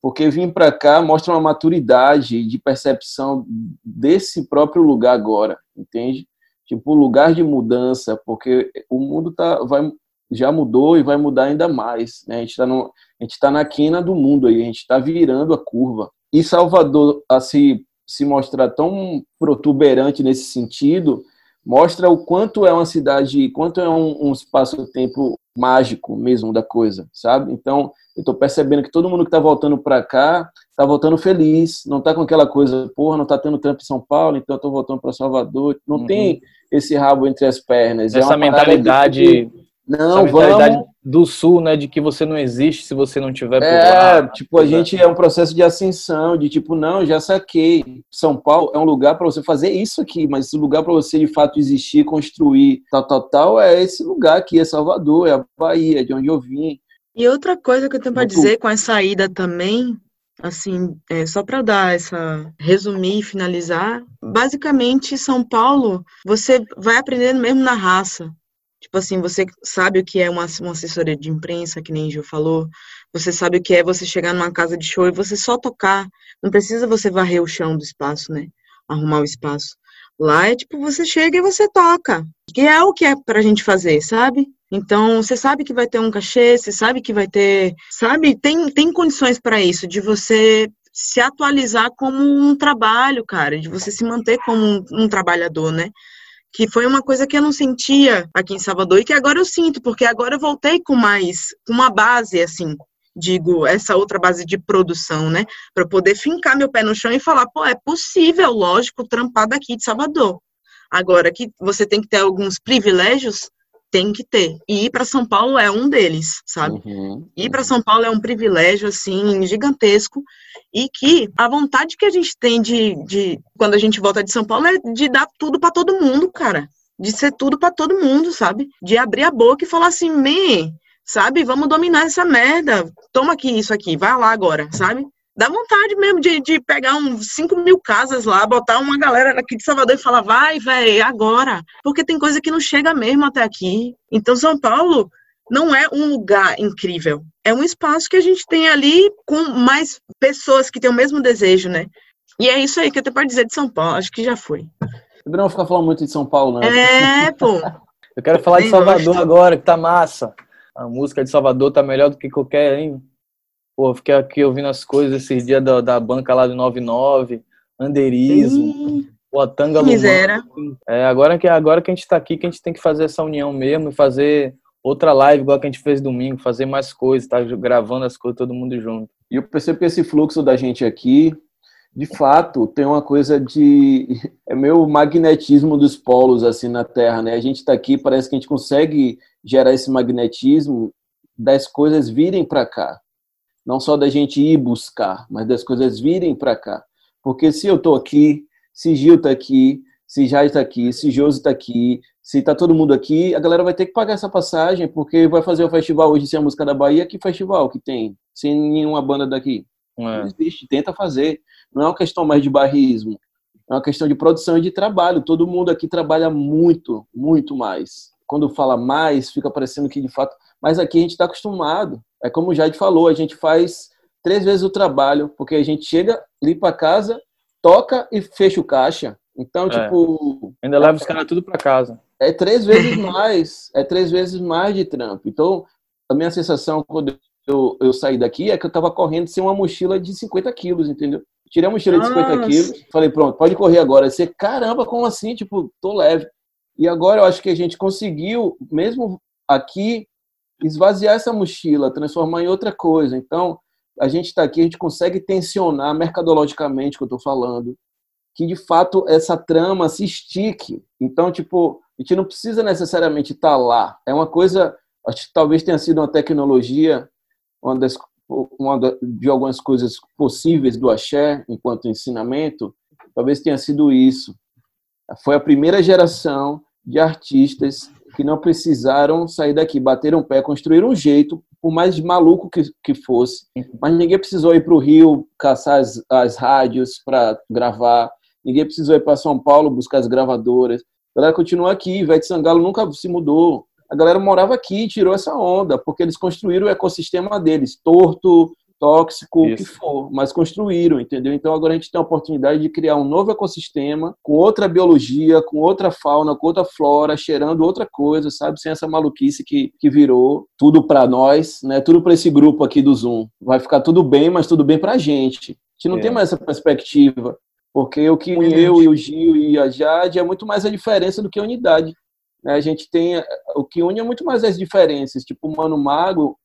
Porque vim para cá mostra uma maturidade de percepção desse próprio lugar agora, entende? Tipo, lugar de mudança, porque o mundo tá, vai, já mudou e vai mudar ainda mais. Né? A gente está tá na quina do mundo aí, a gente está virando a curva. E Salvador, a se, se mostrar tão protuberante nesse sentido, mostra o quanto é uma cidade, quanto é um, um espaço-tempo mágico mesmo da coisa, sabe? Então, eu estou percebendo que todo mundo que está voltando para cá está voltando feliz, não está com aquela coisa, porra, não está tendo trampo em São Paulo, então eu estou voltando para Salvador. Não uhum. tem esse rabo entre as pernas. É Essa é mentalidade não, vamos... do sul, né, de que você não existe se você não tiver por é, lá. tipo, a gente é um processo de ascensão, de tipo, não, já saquei. São Paulo é um lugar para você fazer isso aqui, mas esse lugar para você de fato existir, construir, tal, tal, tal, é esse lugar aqui, é Salvador, é a Bahia, de onde eu vim. E outra coisa que eu tenho para dizer com essa ida também, assim, é, só para dar essa resumir e finalizar, basicamente São Paulo, você vai aprendendo mesmo na raça. Tipo assim, você sabe o que é uma, uma assessoria de imprensa, que nem Gil falou. Você sabe o que é você chegar numa casa de show e você só tocar. Não precisa você varrer o chão do espaço, né? Arrumar o espaço. Lá é tipo, você chega e você toca. Que é o que é pra gente fazer, sabe? Então, você sabe que vai ter um cachê, você sabe que vai ter, sabe? Tem, tem condições para isso, de você se atualizar como um trabalho, cara, de você se manter como um, um trabalhador, né? Que foi uma coisa que eu não sentia aqui em Salvador e que agora eu sinto, porque agora eu voltei com mais, com uma base, assim, digo, essa outra base de produção, né? Para poder fincar meu pé no chão e falar, pô, é possível, lógico, trampar daqui de Salvador. Agora que você tem que ter alguns privilégios, tem que ter. E ir para São Paulo é um deles, sabe? Uhum, ir para São Paulo é um privilégio, assim, gigantesco. E que a vontade que a gente tem de, de quando a gente volta de São Paulo, é de dar tudo para todo mundo, cara. De ser tudo para todo mundo, sabe? De abrir a boca e falar assim, me, sabe? Vamos dominar essa merda. Toma aqui isso aqui, vai lá agora, sabe? Dá vontade mesmo de, de pegar uns 5 mil casas lá, botar uma galera aqui de Salvador e falar, vai, velho, agora. Porque tem coisa que não chega mesmo até aqui. Então, São Paulo não é um lugar incrível. É um espaço que a gente tem ali com mais pessoas que têm o mesmo desejo, né? E é isso aí que eu tenho para dizer de São Paulo. Acho que já foi. Eu não vou ficar falando muito de São Paulo, né? É, pô. eu quero falar de Salvador agora, que tá massa. A música de Salvador tá melhor do que qualquer, hein? Pô, fiquei aqui ouvindo as coisas esses dias da, da banca lá do 99, Anderismo, o Atanga Miséria. É, agora que, agora que a gente tá aqui, que a gente tem que fazer essa união mesmo e fazer outra live igual que a gente fez domingo, fazer mais coisas, tá gravando as coisas todo mundo junto. E eu percebo que esse fluxo da gente aqui, de fato, tem uma coisa de. É meio magnetismo dos polos, assim, na Terra, né? A gente está aqui, parece que a gente consegue gerar esse magnetismo das coisas virem para cá. Não só da gente ir buscar, mas das coisas virem para cá. Porque se eu estou aqui, se Gil está aqui, se Jai está aqui, se Josi está aqui, se está todo mundo aqui, a galera vai ter que pagar essa passagem, porque vai fazer o festival hoje sem a música da Bahia. Que festival que tem? Sem nenhuma banda daqui. É. Não existe, tenta fazer. Não é uma questão mais de barrismo, é uma questão de produção e de trabalho. Todo mundo aqui trabalha muito, muito mais. Quando fala mais, fica parecendo que de fato. Mas aqui a gente está acostumado. É como o Jade falou, a gente faz três vezes o trabalho, porque a gente chega, limpa a casa, toca e fecha o caixa. Então, É. tipo, Ainda leva os caras tudo pra casa. é três vezes mais, é três vezes mais de trampo. Então, a minha sensação quando eu, eu saí daqui é que eu tava correndo sem uma mochila de 50 quilos, entendeu? Tirei a mochila de 50 Nossa. quilos, falei, pronto, pode correr agora. Você, caramba, como assim? Tipo, tô leve. E agora eu acho que a gente conseguiu, mesmo aqui, esvaziar essa mochila, transformar em outra coisa. Então, a gente está aqui, a gente consegue tensionar mercadologicamente, que eu estou falando, que de fato essa trama se estique. Então, tipo, a gente não precisa necessariamente estar lá. É uma coisa, acho que talvez tenha sido uma tecnologia, uma das, uma de algumas coisas possíveis do axé enquanto ensinamento, talvez tenha sido isso. Foi a primeira geração de artistas que não precisaram sair daqui, bateram o pé, construíram um jeito, por mais maluco que, que fosse, mas ninguém precisou ir para o Rio caçar as, as rádios para gravar, ninguém precisou ir para São Paulo buscar as gravadoras. A galera continua aqui, Ivete Sangalo nunca se mudou. A galera morava aqui e tirou essa onda, porque eles construíram o ecossistema deles, torto, tóxico, o que Isso. for, mas construíram, entendeu? Então agora a gente tem a oportunidade de criar um novo ecossistema com outra biologia, com outra fauna, com outra flora, cheirando outra coisa, sabe? Sem essa maluquice que, que virou tudo para nós, né? Tudo para esse grupo aqui do Zoom. Vai ficar tudo bem, mas tudo bem pra gente. A gente não É. tem mais essa perspectiva, porque o que une eu e o Gil e a Jade é muito mais a diferença do que a unidade. né? A gente tem o que une é muito mais as diferenças. Tipo, o Mano Mago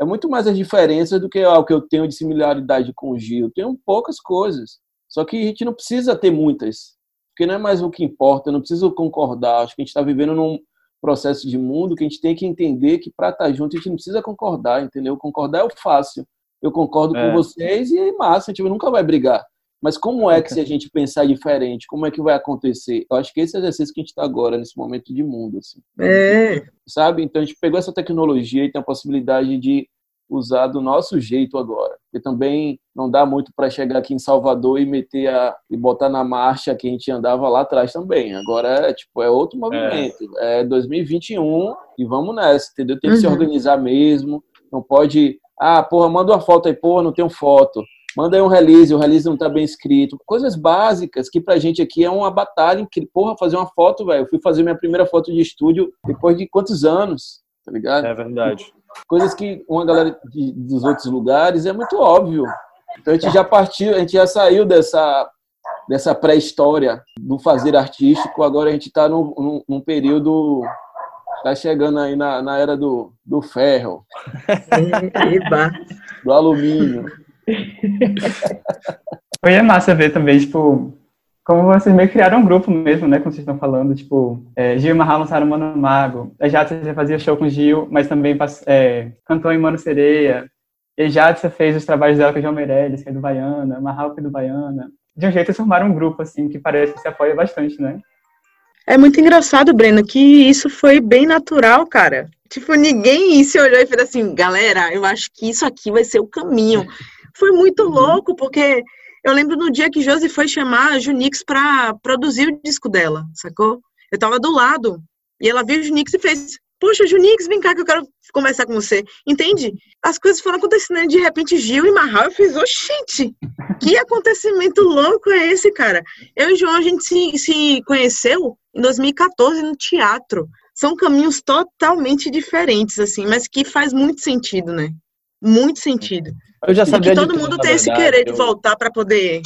é muito mais as diferenças do que ah, o que eu tenho de similaridade com o Gil. Tenho poucas coisas. Só que a gente não precisa ter muitas, porque não é mais o que importa, eu não preciso concordar. Acho que a gente está vivendo num processo de mundo que a gente tem que entender que para estar junto a gente não precisa concordar, entendeu? Concordar é o fácil. Eu concordo É. com vocês e massa, a gente nunca vai brigar. Mas como é que se a gente pensar diferente, como é que vai acontecer? Eu acho que esse é o exercício que a gente está agora, nesse momento de mundo. Assim É. sabe? Então a gente pegou essa tecnologia e tem a possibilidade de usar do nosso jeito agora. Porque também não dá muito para chegar aqui em Salvador e meter a e botar na marcha que a gente andava lá atrás também. Agora é tipo é outro movimento. É, 2021 e vamos nessa, entendeu? Tem que se Uhum. organizar mesmo. Não pode, ah, porra, manda uma foto aí, porra, não tenho foto. Manda aí um release, o release não tá bem escrito. Coisas básicas que pra gente aqui é uma batalha incrível. Porra, fazer uma foto, velho. Eu fui fazer minha primeira foto de estúdio depois de quantos anos, tá ligado? É verdade. Coisas que uma galera de- dos outros lugares é muito óbvio. Então a gente já partiu, a gente já saiu dessa dessa pré-história do fazer artístico. Agora a gente está num, num, num período tá chegando aí na, na era do, do ferro, Eba. do alumínio. Foi é massa ver também, tipo, como vocês meio que criaram um grupo mesmo, né, como vocês estão falando, tipo, é, Gil e Marral lançaram Mano Mago, a Jadson já fazia show com Gil, mas também é, cantou em Mano Sereia, e a Jadson fez os trabalhos dela com o João Meirelles, que é do Baiana, Marral que é do Baiana. De um jeito, eles formaram um grupo, assim, que parece que se apoia bastante, né? É muito engraçado, Breno, que isso foi bem natural, cara. Tipo, ninguém se olhou e fez assim, galera, eu acho que isso aqui vai ser o caminho. Foi muito louco, porque eu lembro no dia que Josi foi chamar a Junix pra produzir o disco dela, sacou? Eu tava do lado, e ela viu o Junix e fez, poxa, Junix, vem cá que eu quero conversar com você. Entende? As coisas foram acontecendo, e de repente Gil e Marral, fiz, oxente, que acontecimento louco é esse, cara? Eu e João, a gente se, se conheceu em 2014 no teatro. São caminhos totalmente diferentes, assim, mas que faz muito sentido, né? Muito sentido. Eu já sabia que todo mundo tem esse verdade, querer de eu- voltar para poder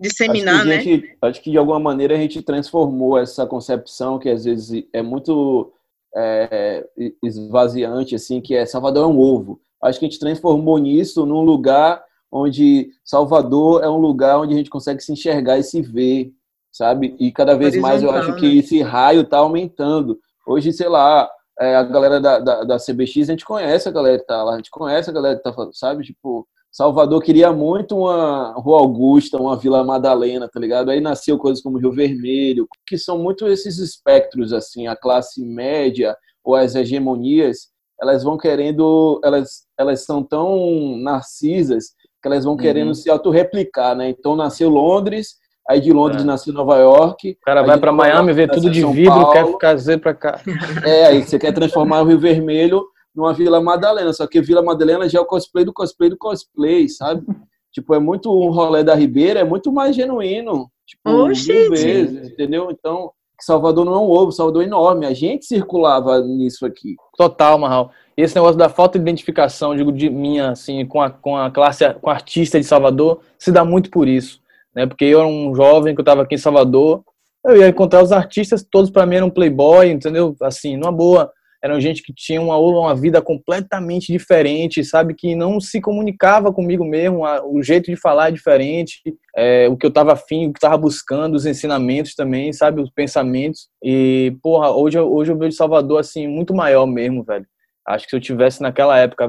disseminar, acho né? gente- acho que de alguma maneira a gente transformou essa concepção que às vezes é muito é, esvaziante, assim, que é Salvador é um ovo. Acho que a gente transformou nisso num lugar onde Salvador é um lugar onde a gente consegue se enxergar e se ver, sabe? E cada vez mais eu acho que né? esse raio está aumentando. Hoje, sei lá, é, a galera da, da, da CBX, a gente conhece a galera que tá lá, a gente conhece a galera que tá falando, sabe? Tipo, Salvador queria muito uma Rua Augusta, uma Vila Madalena, tá ligado? Aí nasceu coisas como Rio Vermelho, que são muito esses espectros, assim, a classe média ou as hegemonias, elas vão querendo, elas, elas são tão narcisas que elas vão querendo se autorreplicar, né? Então nasceu Londres, aí de Londres É. nasceu Nova York, O cara vai Nova Miami, vê tudo de São vidro, quer Paulo. ficar Z pra cá. É, aí você quer transformar o Rio Vermelho numa Vila Madalena, só que Vila Madalena já é o cosplay do cosplay do cosplay, sabe? Tipo, é muito um rolê da Ribeira, é muito mais genuíno, Tipo, Oxi, mil vezes, entendeu? Então, Salvador não é um ovo, Salvador é enorme. A gente circulava nisso aqui. Total, Marral. E esse negócio da falta de identificação, digo, de minha, assim, com a, com a classe, com a artista de Salvador, se dá muito por isso, né? Porque eu era um jovem que eu estava aqui em Salvador, eu ia encontrar os artistas, todos para mim eram playboy, entendeu? Assim, numa boa. Eram gente que tinha uma, uma vida completamente diferente, sabe? Que não se comunicava comigo mesmo, a, o jeito de falar é diferente, é, o que eu estava afim, o que estava buscando, os ensinamentos também, sabe? Os pensamentos. E, porra, hoje, hoje eu vejo Salvador, assim, muito maior mesmo, velho. Acho que se eu tivesse naquela época,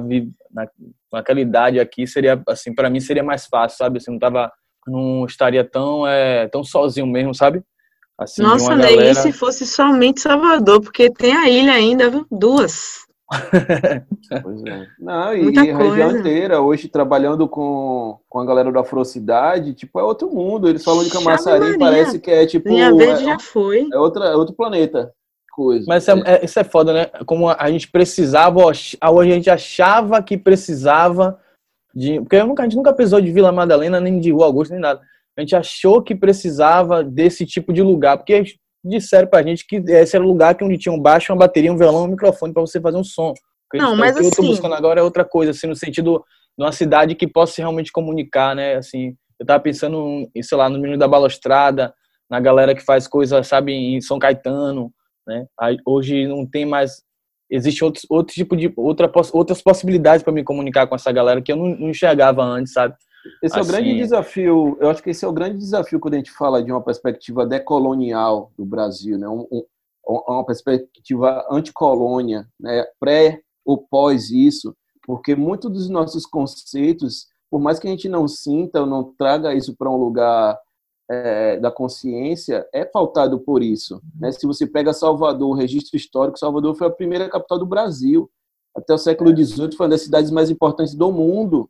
na, naquela idade aqui, seria, assim, para mim seria mais fácil, sabe? Assim, não tava, não estaria tão, é, tão sozinho mesmo, sabe? Assim, Nossa, e galera... se fosse somente Salvador, porque tem a ilha ainda, viu? Duas. Pois é. Não, e, Muita e a região inteira, hoje trabalhando com, com a galera da Afrocidade, tipo, é outro mundo. Eles falam de Camaçari, parece que é tipo. Linha Verde é, já foi. é outra, é outro planeta. Coisa. Mas isso é, é- isso é foda, né? Como a, a gente precisava, ou a gente achava que precisava de. Porque eu nunca, a gente nunca precisou de Vila Madalena, nem de Rua Augusta, nem nada. A gente achou que precisava desse tipo de lugar, porque disseram pra gente que esse era o lugar que onde tinha um baixo, uma bateria, um violão, um microfone pra você fazer um som. Porque Não, o mas que eu tô assim- buscando agora é outra coisa, assim, no sentido de uma cidade que possa realmente comunicar, né? Assim, eu tava pensando, sei lá, no Menino da Balostrada, na galera que faz coisa, sabe, em São Caetano, né? Aí, hoje não tem mais existe outros outro tipo de outra, outras possibilidades para me comunicar com essa galera que eu não, não enxergava antes, sabe? Esse é o Assim, grande desafio, eu acho que esse é o grande desafio quando a gente fala de uma perspectiva decolonial do Brasil, né? Um- um- uma perspectiva anticolônia, né? pré ou pós isso, porque muitos dos nossos conceitos, por mais que a gente não sinta ou não traga isso para um lugar é, da consciência, é pautado por isso. Né? Se você pega Salvador, o registro histórico, Salvador foi a primeira capital do Brasil. Até o século XVIII foi uma das cidades mais importantes do mundo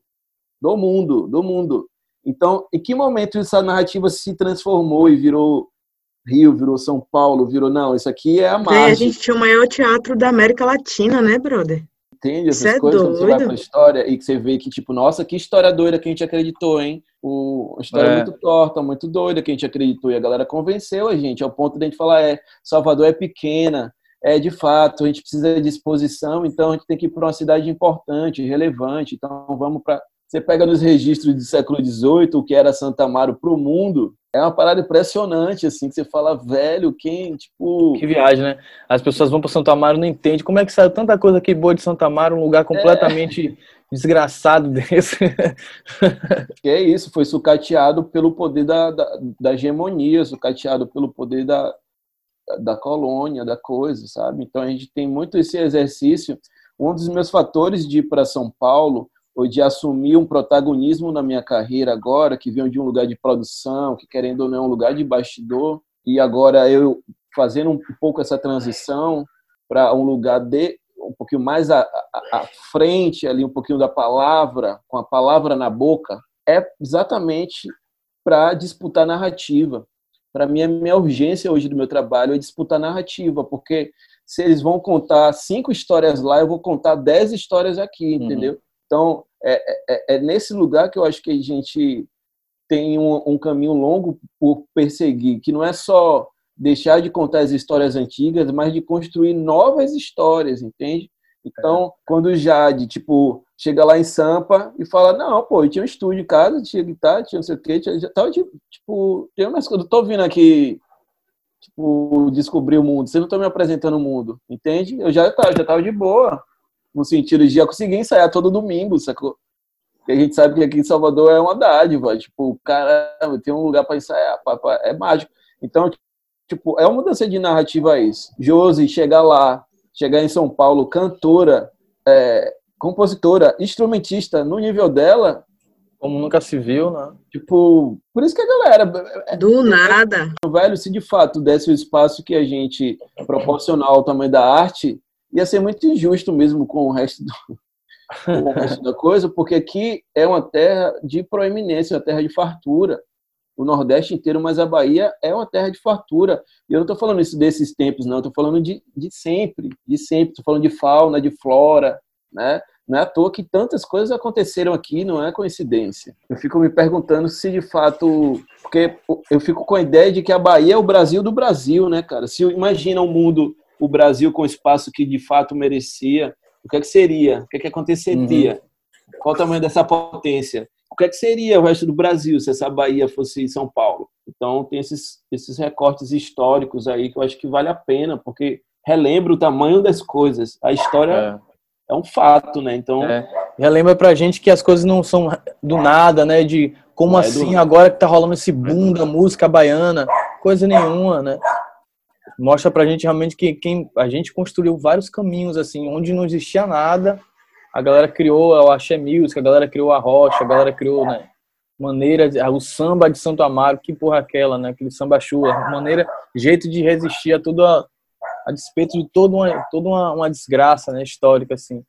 do mundo, do mundo. Então, em que momento essa narrativa se transformou e virou Rio, virou São Paulo, virou não, isso aqui é a Véi, a margem, gente tinha o maior teatro da América Latina, né, brother? Entende essas Cê é coisas quando você vai doido? pra história e que você vê que tipo, nossa, que história doida que a gente acreditou, hein? O, uma história É. muito torta, muito doida que a gente acreditou e a galera convenceu a gente ao ponto de a gente falar, é, Salvador é pequena, é de fato, a gente precisa de exposição, então a gente tem que ir para uma cidade importante, relevante, então vamos para você pega nos registros do século XVIII, o que era Santa Amaro para o mundo, é uma parada impressionante, assim, que você fala, velho, quem, tipo... Que viagem, né? As pessoas vão para Santo Amaro e não entendem como é que saiu tanta coisa aqui boa de Santo Amaro, um lugar completamente desgraçado desse. Que é isso, foi sucateado pelo poder da, da, da hegemonia, sucateado pelo poder da, da colônia, da coisa, sabe? Então a gente tem muito esse exercício. Um dos meus fatores de ir para São Paulo, ou de assumir um protagonismo na minha carreira agora, que veio de um lugar de produção, que querendo ou não é um lugar de bastidor, e agora eu fazendo um pouco essa transição para um lugar de um pouquinho mais à, à, à frente ali, um pouquinho da palavra, com a palavra na boca, é exatamente para disputar narrativa. Para mim, a minha urgência hoje do meu trabalho é disputar narrativa, porque se eles vão contar cinco histórias lá, eu vou contar dez histórias aqui, Uhum. entendeu? Então, é, é, é nesse lugar que eu acho que a gente tem um, um caminho longo por perseguir, que não é só deixar de contar as histórias antigas, mas de construir novas histórias, entende? Então, quando o Jade, tipo, chega lá em Sampa e fala, não, pô, eu tinha um estúdio em casa, tinha guitarra, tinha não sei o quê, tinha, já tava, tipo, tipo, tem umas coisas, eu tô vindo aqui, tipo, descobrir o mundo, vocês não estão me apresentando o mundo, entende? Eu já tava, já tava de boa, no sentido de já conseguir ensaiar todo domingo, sacou? Porque a gente sabe que aqui em Salvador é uma dádiva, tipo, caramba, tem um lugar para ensaiar, pá, pá, é mágico. Então, tipo, é uma mudança de narrativa isso. Josi chegar lá, chegar em São Paulo, cantora, é, compositora, instrumentista no nível dela, Como nunca se viu, né? tipo, por isso que a galera, Do nada. velho, se de fato desse o espaço que a gente proporcional ao tamanho da arte, ia ser muito injusto mesmo com o resto do, com o resto da coisa, porque aqui é uma terra de proeminência, uma terra de fartura. O Nordeste inteiro, mas a Bahia é uma terra de fartura. E eu não estou falando isso desses tempos, não. Estou falando de, de sempre, de sempre. Estou falando de fauna, de flora, né? Não é à toa que tantas coisas aconteceram aqui, não é coincidência. Eu fico me perguntando se de fato. Porque eu fico com a ideia de que a Bahia é o Brasil do Brasil, né, cara? Se imagina um mundo, o Brasil com o espaço que de fato merecia, o que é que seria? O que é que aconteceria? Uhum. Qual o tamanho dessa potência? O que é que seria o resto do Brasil se essa Bahia fosse São Paulo? Então, tem esses, esses recortes históricos aí que eu acho que vale a pena, porque relembra o tamanho das coisas. A história é, é um fato, né? Então. É. Relembra pra gente que as coisas não são do nada, né? De como é assim, do... agora que tá rolando esse boom da música baiana, coisa nenhuma, né? Mostra pra gente realmente que quem a gente construiu vários caminhos, assim, onde não existia nada, a galera criou o Axé Music, a galera criou a Rocha, a galera criou, né? maneira, o samba de Santo Amaro, que porra aquela, né? Aquele samba chuva, maneira, jeito de resistir a tudo a, a despeito de toda uma, toda uma, uma desgraça, né, histórica, assim.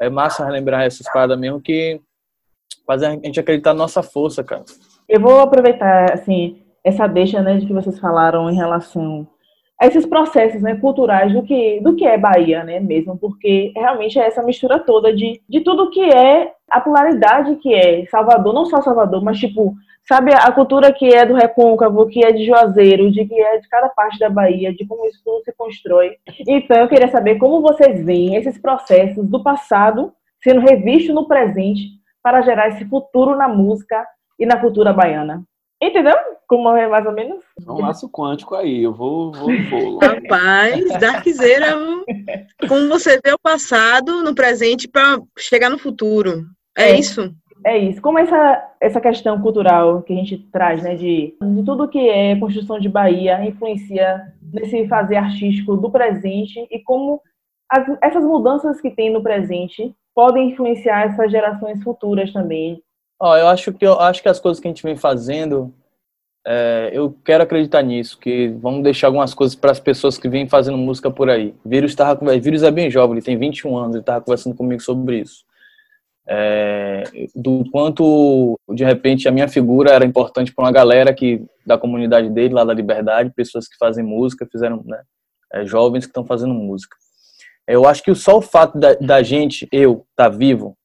É massa relembrar essas paradas mesmo que faz a gente acreditar na nossa força, cara. Eu vou aproveitar, assim, essa deixa, né, de que vocês falaram em relação esses processos né, culturais do que, do que é Bahia, né, mesmo, porque realmente é essa mistura toda de, de tudo que é a pluralidade que é Salvador, não só Salvador, mas tipo, sabe, a cultura que é do Recôncavo, que é de Juazeiro, de que é de cada parte da Bahia, de como isso tudo se constrói. Então, eu queria saber como vocês veem esses processos do passado sendo revistos no presente para gerar esse futuro na música e na cultura baiana. Entendeu? Como é mais ou menos? É um laço quântico aí, eu vou, vou, vou. Rapaz, Darkzeira, como você vê o passado no presente para chegar no futuro. É, é, isso? É isso. Como essa, essa questão cultural que a gente traz, né, de, de tudo que é construção de Bahia influencia nesse fazer artístico do presente e como as, essas mudanças que tem no presente podem influenciar essas gerações futuras também, Ó, eu acho que eu acho que as coisas que a gente vem fazendo, é, eu quero acreditar nisso, que vamos deixar algumas coisas para as pessoas que vêm fazendo música por aí. Vírus tava, Vírus é bem jovem, ele tem 21 anos, ele estava conversando comigo sobre isso. É, do quanto de repente a minha figura era importante para uma galera que da comunidade dele lá da Liberdade, pessoas que fazem música, fizeram, né, é, jovens que estão fazendo música. Eu acho que só o fato da, da gente, eu, estar tá vivo,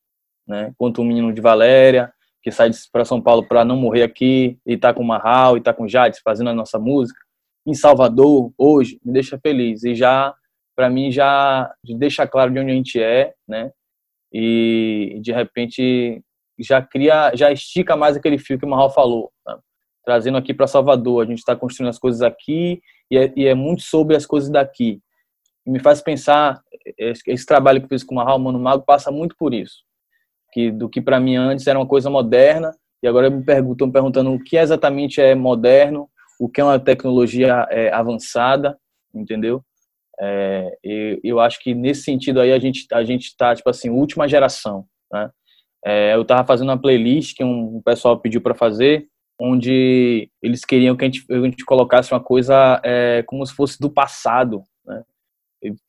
né, quanto o menino de Valéria, que sai para São Paulo para não morrer aqui e tá com o Marral e tá com o Jades fazendo a nossa música em Salvador hoje me deixa feliz e já para mim já deixa claro de onde a gente é, né? E de repente já cria, já estica mais aquele fio que o Marral falou, né? trazendo aqui para Salvador. A gente está construindo as coisas aqui e é, e é, muito sobre as coisas daqui. E me faz pensar esse, esse trabalho que fiz com o Marral Mano Mago passa muito por isso que do que para mim antes era uma coisa moderna e agora me perguntam perguntando o que exatamente é moderno, o que é uma tecnologia é, avançada, entendeu? É, e eu acho que nesse sentido aí a gente a gente está tipo assim última geração, né? É, eu estava fazendo uma playlist que um, pessoal pediu para fazer, onde eles queriam que a gente, a gente colocasse uma coisa é, como se fosse do passado, né?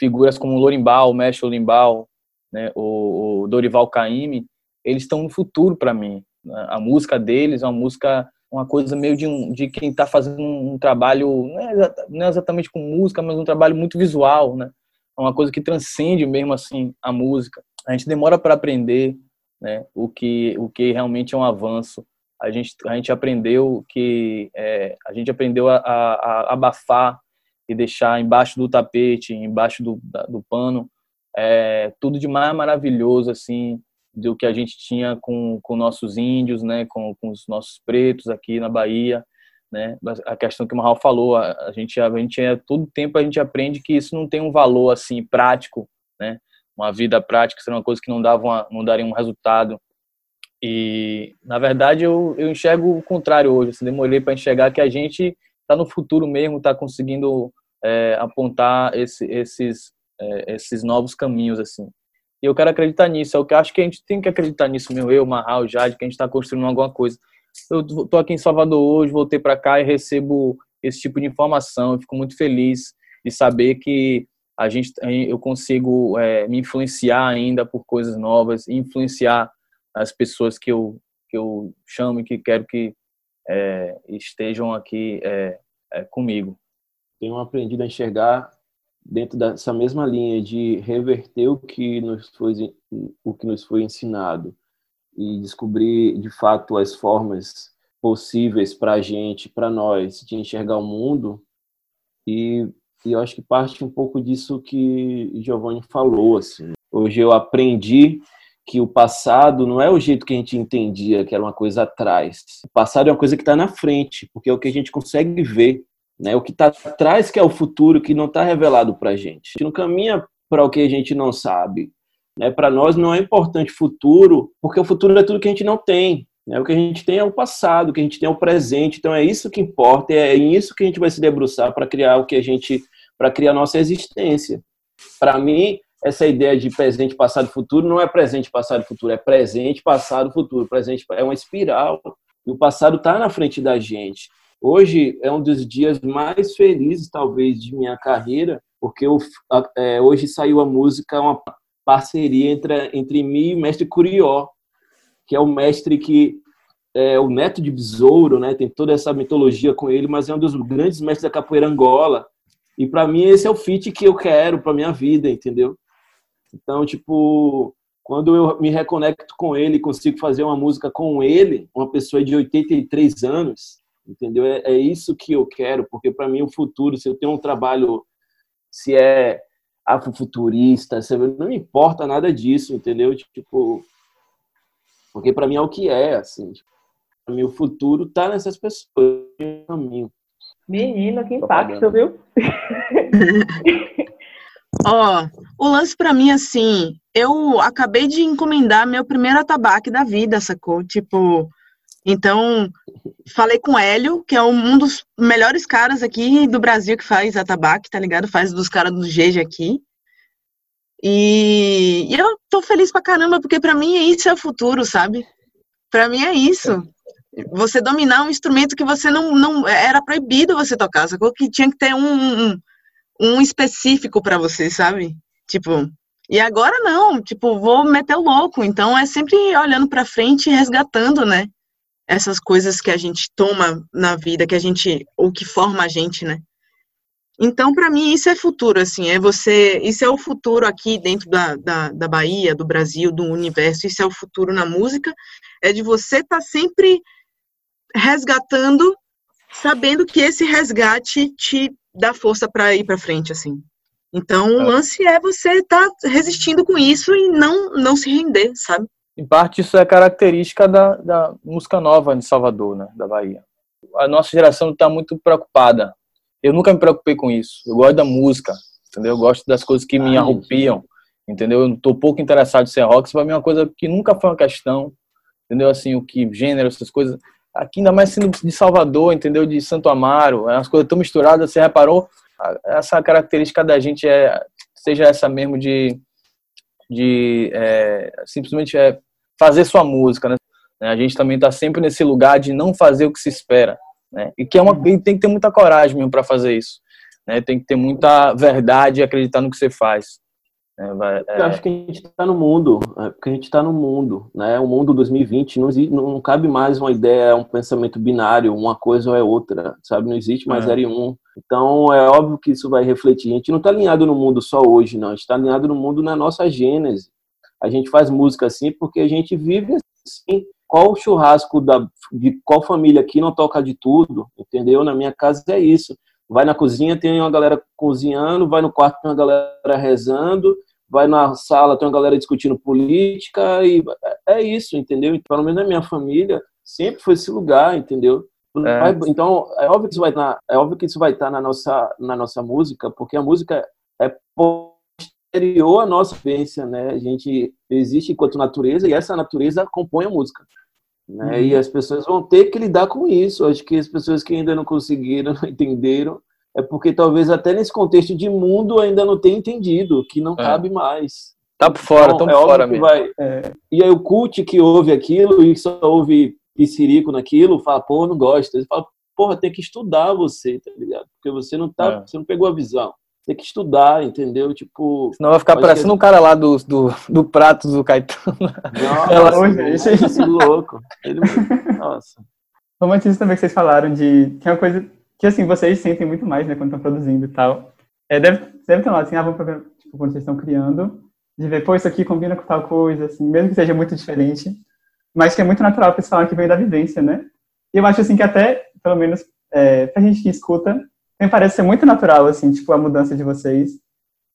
Figuras como Lorimbal, mestre Lorimbal, né? o, o Dorival Caymmi, eles estão no futuro para mim. A música deles é uma música, uma coisa meio de, um, de quem está fazendo um, trabalho, não é, não é, exatamente com música, mas um trabalho muito visual, né? É uma coisa que transcende mesmo assim a música. A gente demora para aprender, né? O que o que realmente é um avanço. A gente a gente aprendeu que é, a gente aprendeu a, a, a, abafar e deixar embaixo do tapete, embaixo do, do pano, é, tudo de mais maravilhoso assim do que a gente tinha com, com nossos índios, né, com, com os nossos pretos aqui na Bahia, né, a questão que o Marral falou, a, a, gente a gente é todo tempo a gente aprende que isso não tem um valor assim prático, né, uma vida prática seria uma coisa que não dava uma, não daria um resultado. E na verdade eu, eu enxergo o contrário hoje, assim, demorei para enxergar que a gente está no futuro mesmo, está conseguindo é, apontar esse, esses é, esses novos caminhos assim e eu quero acreditar nisso. É o que eu acho que a gente tem que acreditar nisso, meu. Eu, Marral, Jade, que a gente está construindo alguma coisa. Eu tô aqui em Salvador hoje, voltei para cá e recebo esse tipo de informação. Eu fico muito feliz de saber que a gente, eu consigo é, me influenciar ainda por coisas novas, influenciar as pessoas que eu que eu chamo e que quero que é, estejam aqui é, é comigo. Tenho aprendido a enxergar dentro dessa mesma linha de reverter o que nos foi, o que nos foi ensinado e descobrir de fato as formas possíveis para a gente, para nós, de enxergar o mundo. E, e eu acho que parte um pouco disso que Giovanni falou. Assim. Hoje eu aprendi que o passado não é o jeito que a gente entendia, que era uma coisa atrás. O passado é uma coisa que está na frente, porque é o que a gente consegue ver. Né? O que está atrás que é o futuro, que não está revelado para a gente. A gente não caminha para o que a gente não sabe. Né? Para nós não é importante futuro, porque o futuro é tudo que a gente não tem. Né? O que a gente tem é o passado, o que a gente tem é o presente. Então é isso que importa, é isso que a gente vai se debruçar para criar o que a gente, para criar a nossa existência. Para mim, essa ideia de presente, passado, futuro não é presente, passado, futuro, é presente, passado, futuro. Presente é uma espiral. E o passado está na frente da gente. Hoje é um dos dias mais felizes, talvez, de minha carreira, porque eu, é, hoje saiu a música, uma parceria entre, entre mim e o mestre Curió, que é o mestre que é o neto de Besouro, né? Tem toda essa mitologia com ele, mas é um dos grandes mestres da capoeira Angola. E para mim esse é o fit que eu quero para minha vida, entendeu? Então, tipo, quando eu me reconecto com ele, consigo fazer uma música com ele, uma pessoa de 83 anos, entendeu? É, é isso que eu quero, porque para mim o futuro, se eu tenho um trabalho, se é afrofuturista, não me importa nada disso, entendeu? Tipo, porque para mim é o que é, assim. Tipo, para mim o futuro tá nessas pessoas, no caminho. Menino, que impacto, viu? Ó, oh, o lance para mim, assim, eu acabei de encomendar meu primeiro atabaque da vida, sacou? Tipo, então, falei com o Hélio, que é um dos melhores caras aqui do Brasil que faz atabaque, tá ligado? Faz dos caras do GG aqui. E, e, eu tô feliz pra caramba, porque pra mim isso é o futuro, sabe? Pra mim é isso. Você dominar um instrumento que você não, não era proibido você tocar, sacou? Que tinha que ter um, um, específico para você, sabe? Tipo, e agora não, tipo, vou meter o louco. Então é sempre olhando para frente e resgatando, né? Essas coisas que a gente toma na vida, que a gente, ou que forma a gente, né? Então, para mim, isso é futuro, assim, é você, isso é o futuro aqui dentro da, da, da Bahia, do Brasil, do universo, isso é o futuro na música, é de você estar tá sempre resgatando, sabendo que esse resgate te dá força para ir para frente, assim. Então, o é. lance é você estar tá resistindo com isso e não, não se render, sabe? Em parte, isso é característica da, da música nova de Salvador, né, da Bahia. A nossa geração está muito preocupada eu nunca me preocupei com isso. Eu gosto da música, entendeu? Eu gosto das coisas que me arrupiam, entendeu? Eu tô pouco interessado em ser rock, isso pra mim é uma coisa que nunca foi uma questão, entendeu? Assim, o que gênero, essas coisas. Aqui, ainda mais sendo de Salvador, entendeu? De Santo Amaro, é as coisas tão misturadas, você reparou? Essa característica da gente é, seja essa mesmo de, de é, simplesmente é fazer sua música, né? A gente também tá sempre nesse lugar de não fazer o que se espera, né? E que é uma, e tem que ter muita coragem mesmo para fazer isso, né? Tem que ter muita verdade e acreditar no que você faz. Né? Vai, é... Eu acho que a gente está no mundo, é porque a gente está no mundo, né? O mundo 2020 não, não cabe mais uma ideia, um pensamento binário, uma coisa ou é outra, sabe? Não existe mais é. zero e um. Então é óbvio que isso vai refletir. A gente não está alinhado no mundo só hoje, não. A gente está alinhado no mundo na nossa gênese. A gente faz música assim porque a gente vive assim qual churrasco da, de qual família aqui não toca de tudo, entendeu? Na minha casa é isso. Vai na cozinha, tem uma galera cozinhando, vai no quarto, tem uma galera rezando, vai na sala, tem uma galera discutindo política, e é isso, entendeu? Então, pelo menos na minha família, sempre foi esse lugar, entendeu? É. Então, é óbvio que isso vai estar, é óbvio que isso vai estar na nossa, na nossa música, porque a música é posterior à nossa vivência, né? A gente existe enquanto natureza e essa natureza compõe a música. Né? Uhum. E as pessoas vão ter que lidar com isso. Acho que as pessoas que ainda não conseguiram, não entenderam, é porque talvez até nesse contexto de mundo ainda não tenha entendido, que não é. cabe mais. Tá por fora, então, é fora mesmo. Vai, é. E aí o cult que ouve aquilo e só ouve piscirico naquilo, fala, pô, não gosta. Ele fala, porra, tem que estudar você, tá ligado? Porque você não tá, é. você não pegou a visão tem que estudar, entendeu? Tipo. Senão vai ficar parecendo que... um cara lá do, do, do prato do Caetano. Nossa, Nossa esse louco. Ele... Nossa. Romantismo também que vocês falaram de. Tem uma coisa que assim, vocês sentem muito mais, né, quando estão produzindo e tal. É, deve, deve ter lá, assim, ah, vamos pra, tipo, quando vocês estão criando, de ver, pô, isso aqui combina com tal coisa, assim, mesmo que seja muito diferente, mas que é muito natural pra eles falarem que vem da vivência, né? E eu acho, assim, que até, pelo menos, é, pra gente que escuta, me parece ser muito natural, assim, tipo, a mudança de vocês.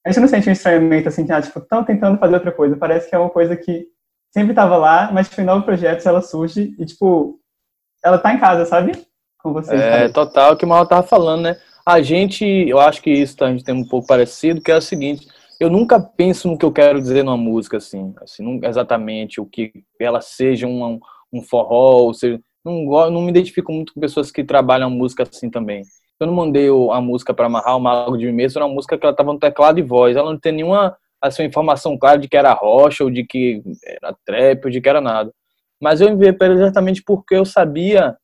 A gente não sente um estranhamento, assim, que, ah, tipo, estão tentando fazer outra coisa. Parece que é uma coisa que sempre estava lá, mas, tipo, em novos projetos ela surge e, tipo, ela tá em casa, sabe? Com vocês. É, parece. total, o que o Mal tava falando, né? A gente, eu acho que isso a gente tem um pouco parecido, que é o seguinte, eu nunca penso no que eu quero dizer numa música, assim, assim não exatamente o que ela seja um, um forró, ou seja, não, não me identifico muito com pessoas que trabalham música assim também. Eu não mandei a música para amarrar o Mago de mim mesmo, era uma música que ela tava no teclado e voz, ela não tem nenhuma assim, informação clara de que era rocha, ou de que era trap, ou de que era nada. Mas eu enviei para ele exatamente porque eu sabia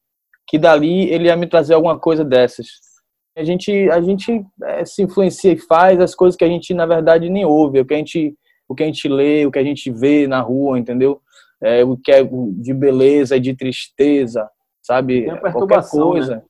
que dali ele ia me trazer alguma coisa dessas. A gente, a gente eh, se influencia e faz as coisas que a gente, na verdade, nem ouve, o que a gente, o que a gente lê, o que a gente vê na rua, entendeu? É, o que é de beleza e de tristeza, sabe? Qualquer perturbação, coisa.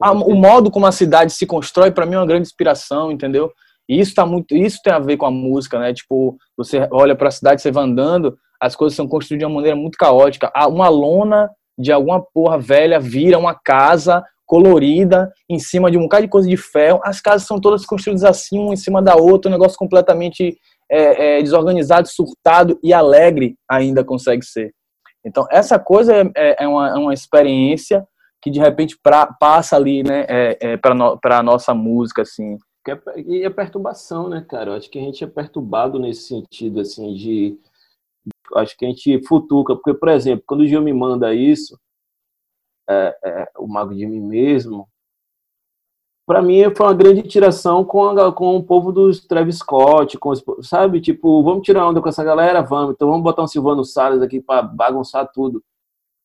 Ah, o modo como a cidade se constrói, para mim, é uma grande inspiração, entendeu? E isso tá muito, isso tem a ver com a música, né? Tipo, você olha para a cidade, você vai andando, as coisas são construídas de uma maneira muito caótica. Ah, Uma lona de alguma porra velha vira uma casa colorida em cima de um bocado de coisa de ferro. As casas são todas construídas assim, uma em cima da outra, um negócio completamente é, é, desorganizado, surtado e alegre ainda consegue ser. Então, essa coisa é, é uma, é uma experiência que de repente pra, passa ali, né, é, é, para no, a nossa música, assim. É- E é perturbação, né, cara? Eu acho que a gente é perturbado nesse sentido, assim, de. Acho que a gente futuca, porque, por exemplo, quando o Gil me manda isso, é, é, o Mago de Mim mesmo, para mim foi uma grande tiração com, a- com o povo dos Travis Scott, com os- sabe? Tipo, vamos tirar onda com essa galera? Vamos. Então vamos botar um Silvano Salles aqui para bagunçar tudo.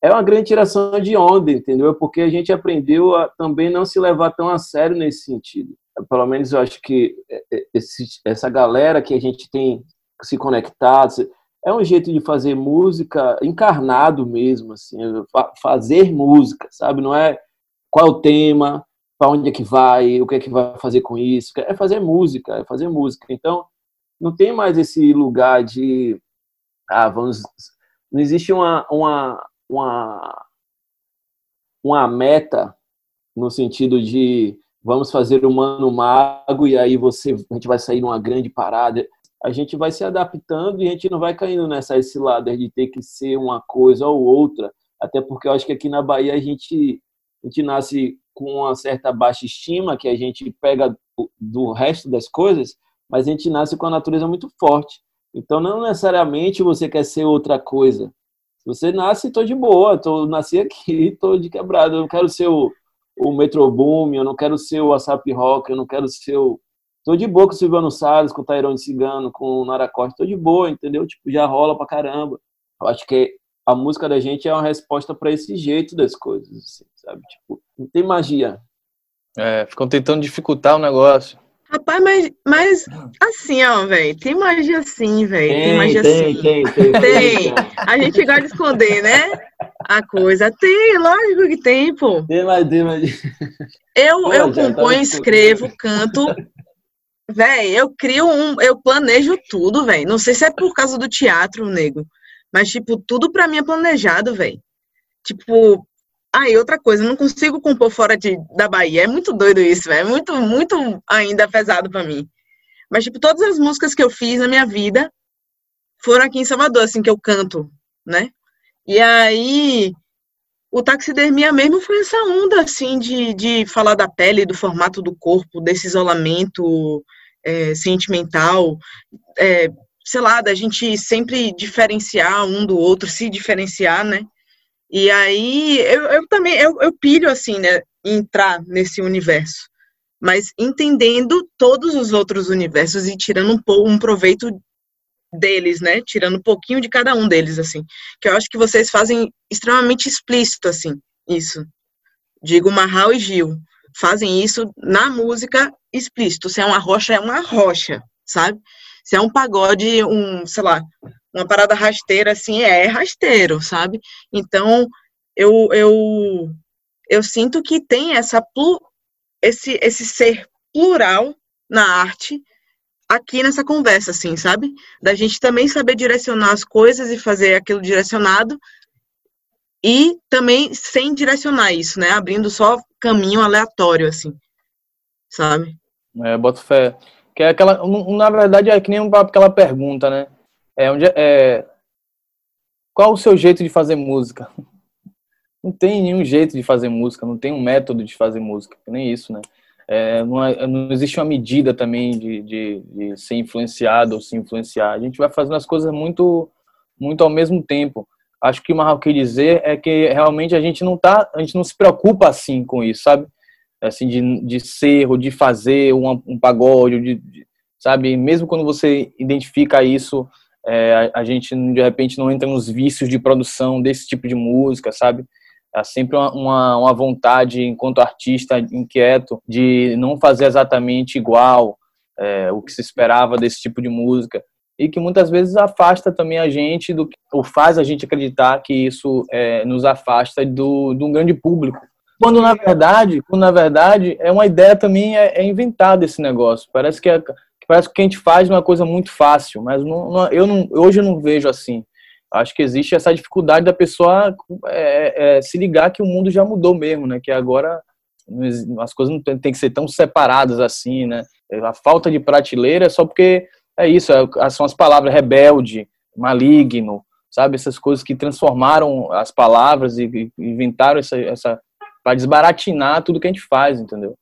É uma grande tiração de onda, entendeu? Porque a gente aprendeu a também não se levar tão a sério nesse sentido pelo menos eu acho que é, esse- essa galera que a gente tem se conectado é um jeito de fazer música encarnado mesmo, assim, fa- fazer música, sabe? Não é qual é o tema, para onde é que vai, o que é que vai fazer com isso, é fazer música, é fazer música. Então, não tem mais esse lugar de ah, vamos não existe uma uma uma, uma meta no sentido de vamos fazer o Mano Mago e aí você, a gente vai sair numa grande parada. A gente vai se adaptando e a gente não vai caindo nessa cilada de ter que ser uma coisa ou outra, até porque eu acho que aqui na Bahia a gente, a gente nasce com uma certa baixa estima, que a gente pega do, do resto das coisas, mas a gente nasce com a natureza muito forte. Então não necessariamente você quer ser outra coisa. Você nasce, tô de boa, tô, nasci aqui, tô de quebrado, eu não quero ser o, o Metro Boom, eu não quero ser o WhatsApp Rock, eu não quero ser o. Tô de boa com o Silvano Salles, com o Tairone Cigano, com o Nara Costa, tô de boa, entendeu? Tipo, já rola pra caramba. Eu acho que a música da gente é uma resposta para esse jeito das coisas, assim, sabe? Tipo, não tem magia. É, ficam tentando dificultar o negócio. Rapaz, mas, mas assim, ó, velho, tem magia sim, velho. Tem, magia tem, sim. tem, tem, Tem. A gente gosta de esconder, né? A coisa. Tem, lógico que tem, pô. Tem, mas tem, mas... Eu, Pô, eu tava componho, escrevo, canto. Véi, eu crio um. Eu planejo tudo, véi. Não sei se é por causa do teatro, nego. Mas, tipo, tudo pra mim é planejado, véi. Tipo. Ah, e outra coisa, não consigo compor fora de, da Bahia. É muito doido isso, velho. É muito, muito ainda pesado pra mim. Mas, tipo, todas as músicas que eu fiz na minha vida foram aqui em Salvador, assim, que eu canto, né? E aí, o taxidermia mesmo foi essa onda, assim, de, de falar da pele, do formato do corpo, desse isolamento é, sentimental, é, sei lá, da gente sempre diferenciar um do outro, se diferenciar, né? E aí, eu, eu também, eu, eu pilho, assim, né, entrar nesse universo, mas entendendo todos os outros universos e tirando um, um proveito deles, né? Tirando um pouquinho de cada um deles, assim. Que eu acho que vocês fazem extremamente explícito, assim, isso. Digo Marral e Gil. Fazem isso na música explícito. Se é uma rocha, é uma rocha, sabe? Se é um pagode, um, sei lá, uma parada rasteira, assim, é rasteiro, sabe? Então, eu, eu, eu sinto que tem essa plu, esse, esse ser plural na arte aqui nessa conversa, assim, sabe? Da gente também saber direcionar as coisas e fazer aquilo direcionado e também sem direcionar isso, né? Abrindo só caminho aleatório, assim, sabe? É, boto fé. Que é aquela, na verdade, é que nem aquela pergunta, né? É, onde, é, qual o seu jeito de fazer música? Não tem nenhum jeito de fazer música, não tem um método de fazer música, nem isso, né? É, não, é, não, existe uma medida também de, de, de, ser influenciado ou se influenciar. A gente vai fazendo as coisas muito, muito ao mesmo tempo. Acho que o Marral quer dizer é que realmente a gente não tá, a gente não se preocupa assim com isso, sabe? Assim de, de ser ou de fazer um, um pagode, de, de, sabe? Mesmo quando você identifica isso, é, a, a gente de repente não entra nos vícios de produção desse tipo de música, sabe? Há sempre uma, uma, uma, vontade, enquanto artista inquieto, de não fazer exatamente igual é, o que se esperava desse tipo de música. E que muitas vezes afasta também a gente, do, ou faz a gente acreditar que isso é, nos afasta do, de um grande público. Quando na verdade, quando na verdade é uma ideia também é, é inventada esse negócio. Parece que, é, parece que o que a gente faz é uma coisa muito fácil, mas não, não, eu não, hoje eu não vejo assim acho que existe essa dificuldade da pessoa é, é, se ligar que o mundo já mudou mesmo, né? Que agora as coisas não tem, tem, que ser tão separadas assim, né? A falta de prateleira é só porque é isso, é, são as palavras rebelde, maligno, sabe? Essas coisas que transformaram as palavras e, e inventaram essa, essa para desbaratinar tudo que a gente faz, entendeu?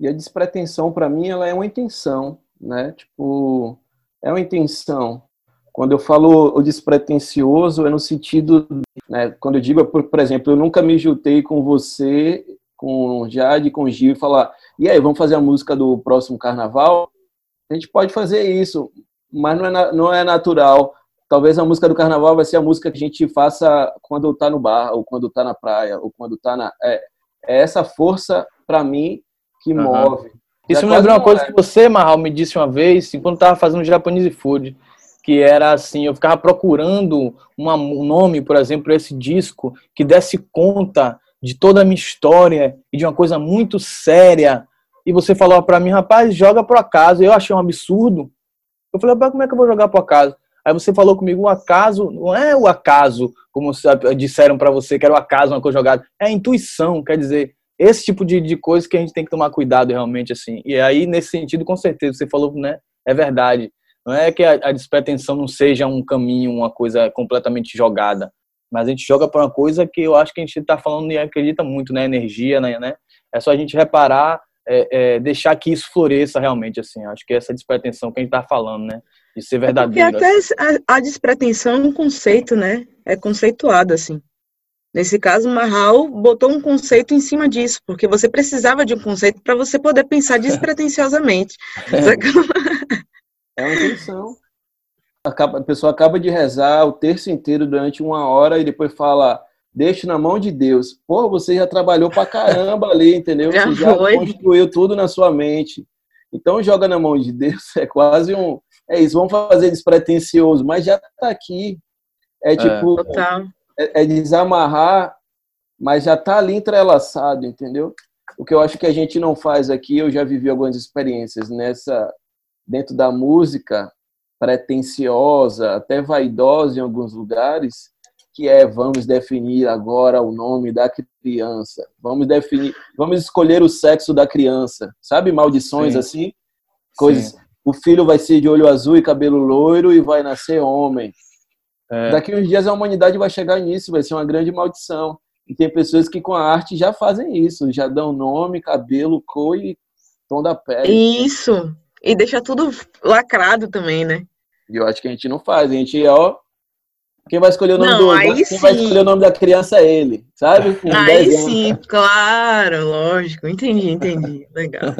E a despretensão para mim ela é uma intenção, né? Tipo, é uma intenção quando eu falo o despretensioso, é no sentido, né, quando eu digo, por, por exemplo, eu nunca me juntei com você, com Jade, com Gil e falar, e aí, vamos fazer a música do próximo carnaval? A gente pode fazer isso, mas não é, não é natural. Talvez a música do carnaval vai ser a música que a gente faça quando está no bar, ou quando está na praia, ou quando está na. É, é essa força, para mim, que uhum. move. Isso me lembrou uma coisa é. que você, Marral, me disse uma vez, enquanto estava fazendo Japanese Food que era assim, eu ficava procurando uma, um nome, por exemplo, esse disco que desse conta de toda a minha história e de uma coisa muito séria. E você falou para mim, rapaz, joga por acaso. Eu achei um absurdo. Eu falei, como é que eu vou jogar por acaso? Aí você falou comigo, o acaso não é o acaso, como disseram para você que era o acaso, uma coisa jogada. É a intuição, quer dizer, esse tipo de, de coisa que a gente tem que tomar cuidado realmente, assim. E aí, nesse sentido, com certeza, você falou, né? É verdade. Não é que a, a despretensão não seja um caminho, uma coisa completamente jogada, mas a gente joga para uma coisa que eu acho que a gente está falando e acredita muito, né? Energia, né? né? É só a gente reparar, é, é, deixar que isso floresça realmente, assim. Acho que é essa despretensão que a gente está falando, né? De ser verdadeiro. É porque até assim. a, a, despretensão é um conceito, né? É conceituado, assim. Nesse caso, o Marral botou um conceito em cima disso, porque você precisava de um conceito para você poder pensar despretensiosamente. É. É uma intenção. Acaba, a pessoa acaba de rezar o terço inteiro durante uma hora e depois fala, deixe na mão de Deus. Pô, você já trabalhou pra caramba ali, entendeu? Já você já foi. construiu tudo na sua mente. Então joga na mão de Deus, é quase um. É isso, vamos fazer despretensioso, mas já tá aqui. É, é. tipo. É, é desamarrar, mas já tá ali entrelaçado, entendeu? O que eu acho que a gente não faz aqui, eu já vivi algumas experiências nessa dentro da música pretensiosa, até vaidosa em alguns lugares, que é vamos definir agora o nome da criança, vamos definir, vamos escolher o sexo da criança, sabe maldições Sim. assim, coisas. Sim. O filho vai ser de olho azul e cabelo loiro e vai nascer homem. É. Daqui uns dias a humanidade vai chegar nisso, vai ser uma grande maldição. E tem pessoas que com a arte já fazem isso, já dão nome, cabelo, cor e tom da pele. Isso. E deixa tudo lacrado também, né? E eu acho que a gente não faz. A gente, ó. Quem vai escolher o nome não, do. Aí quem sim. vai escolher o nome da criança é ele, sabe? Com aí sim, claro, lógico. Entendi, entendi. Legal.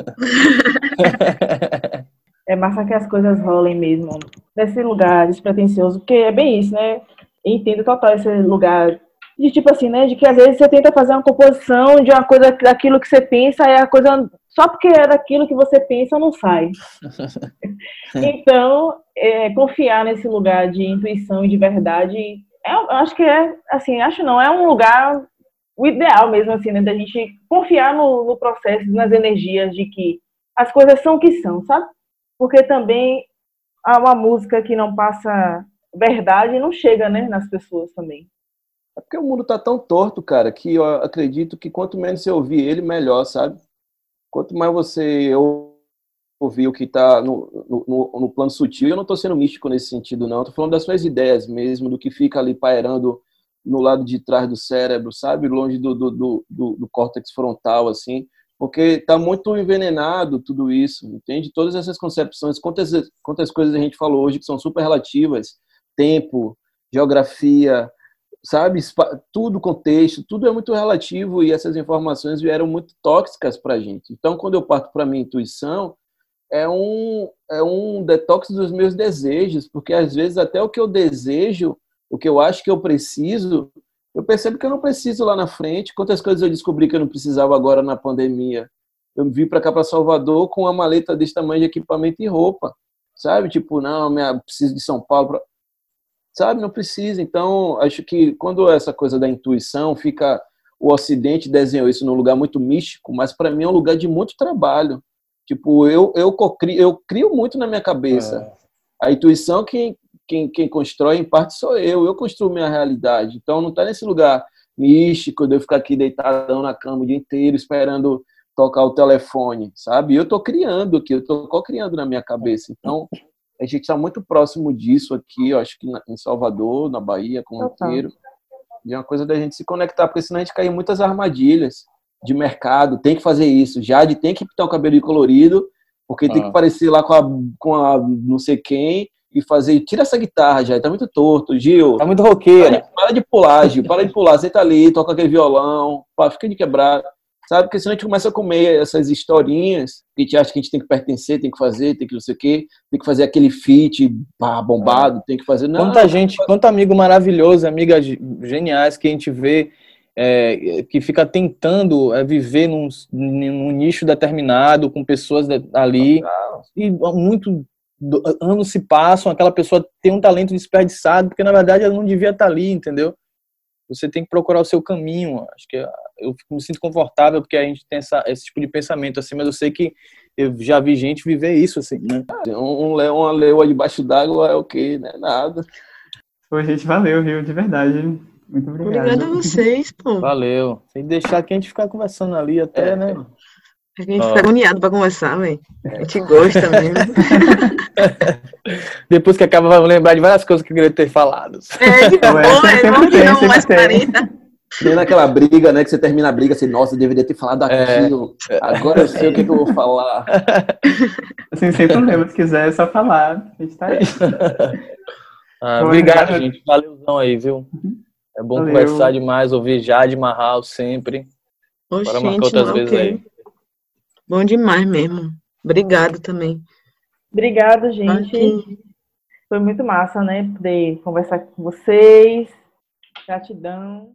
é massa que as coisas rolem mesmo. Nesse lugar despretensioso, porque é bem isso, né? entendo total esse lugar de tipo assim, né? De que às vezes você tenta fazer uma composição de uma coisa daquilo que você pensa, e a coisa só porque é daquilo que você pensa não sai. então, é, confiar nesse lugar de intuição e de verdade, é, acho que é, assim, acho não, é um lugar o ideal mesmo, assim, né, da gente confiar no, no processo, nas energias de que as coisas são o que são, sabe? Porque também há uma música que não passa verdade não chega, né, nas pessoas também. É porque o mundo tá tão torto, cara, que eu acredito que quanto menos você ouvir ele, melhor, sabe? Quanto mais você ouvir o que está no, no, no, plano sutil, eu não estou sendo místico nesse sentido, não. Estou falando das suas ideias mesmo, do que fica ali pairando no lado de trás do cérebro, sabe? Longe do, do, do, do, do córtex frontal, assim. Porque está muito envenenado tudo isso, entende? Todas essas concepções, quantas, quantas coisas a gente falou hoje que são super relativas, tempo, geografia, sabe? Tudo, contexto, tudo é muito relativo e essas informações vieram muito tóxicas para a gente. Então, quando eu parto para a minha intuição, é um, é um detox dos meus desejos, porque às vezes até o que eu desejo, o que eu acho que eu preciso, eu percebo que eu não preciso lá na frente. Quantas coisas eu descobri que eu não precisava agora na pandemia? Eu vim para cá, para Salvador, com uma maleta desse tamanho de equipamento e roupa, sabe? Tipo, não, minha, preciso de São Paulo. Pra... Sabe? Não precisa. Então, acho que quando essa coisa da intuição fica. O Ocidente desenhou isso num lugar muito místico, mas para mim é um lugar de muito trabalho Tipo, eu, eu, crio, eu crio muito na minha cabeça. É. A intuição, quem, quem, quem constrói, em parte, sou eu. Eu construo minha realidade. Então, não está nesse lugar místico de eu ficar aqui deitadão na cama o dia inteiro esperando tocar o telefone, sabe? Eu estou criando aqui, eu estou co-criando na minha cabeça. Então, a gente está muito próximo disso aqui, eu acho que em Salvador, na Bahia, com o inteiro. E é uma coisa da gente se conectar, porque senão a gente cai em muitas armadilhas de mercado, tem que fazer isso. Jade tem que pintar o cabelo de colorido, porque ah. tem que parecer lá com a, com a não sei quem e fazer. Tira essa guitarra, já tá muito torto, Gil. Tá muito roqueira. Para de, para de pular, Gil. Para de pular. Tá ali, toca aquele violão, pá, fica de quebrar. Sabe? Porque senão a gente começa a comer essas historinhas que a gente acha que a gente tem que pertencer, tem que fazer, tem que não sei o quê, tem que fazer aquele pá, bombado, tem que fazer. Não, quanta gente, quanto amigo maravilhoso, amigas geniais que a gente vê é, que fica tentando é, viver num, num, nicho determinado, com pessoas ali, e muito anos se passam, aquela pessoa tem um talento desperdiçado, porque na verdade ela não devia estar ali, entendeu? Você tem que procurar o seu caminho. Acho que eu me sinto confortável porque a gente tem essa, esse tipo de pensamento assim, mas eu sei que eu já vi gente viver isso assim, né? Um leão, uma leoa debaixo d'água é o quê, né? Nada. Pô, gente, valeu, viu? De verdade. Muito obrigado. Obrigada a vocês, pô. Valeu. Sem deixar que a gente ficar conversando ali até, é. né? A gente fica agoniado pra conversar, velho. A gente gosta mesmo. Depois que acaba, vamos lembrar de várias coisas que eu queria ter falado. É, de boa, é, vamos tirar um mais 40. Tem naquela briga, né? Que você termina a briga assim, nossa, eu deveria ter falado é. aquilo. É. Agora eu sei o que, que, eu vou falar. Assim, sem problema, se quiser, é só falar. A gente tá aí. Ah, obrigado, gente. Valeuzão aí, viu? Uhum. É bom Valeu. conversar demais, ouvir Jade Marral sempre. Oxente, Para marcar outras vezes okay. aí. Bom demais mesmo. Obrigado também. Obrigada, gente. Foi muito massa, né? Poder conversar com vocês. Gratidão.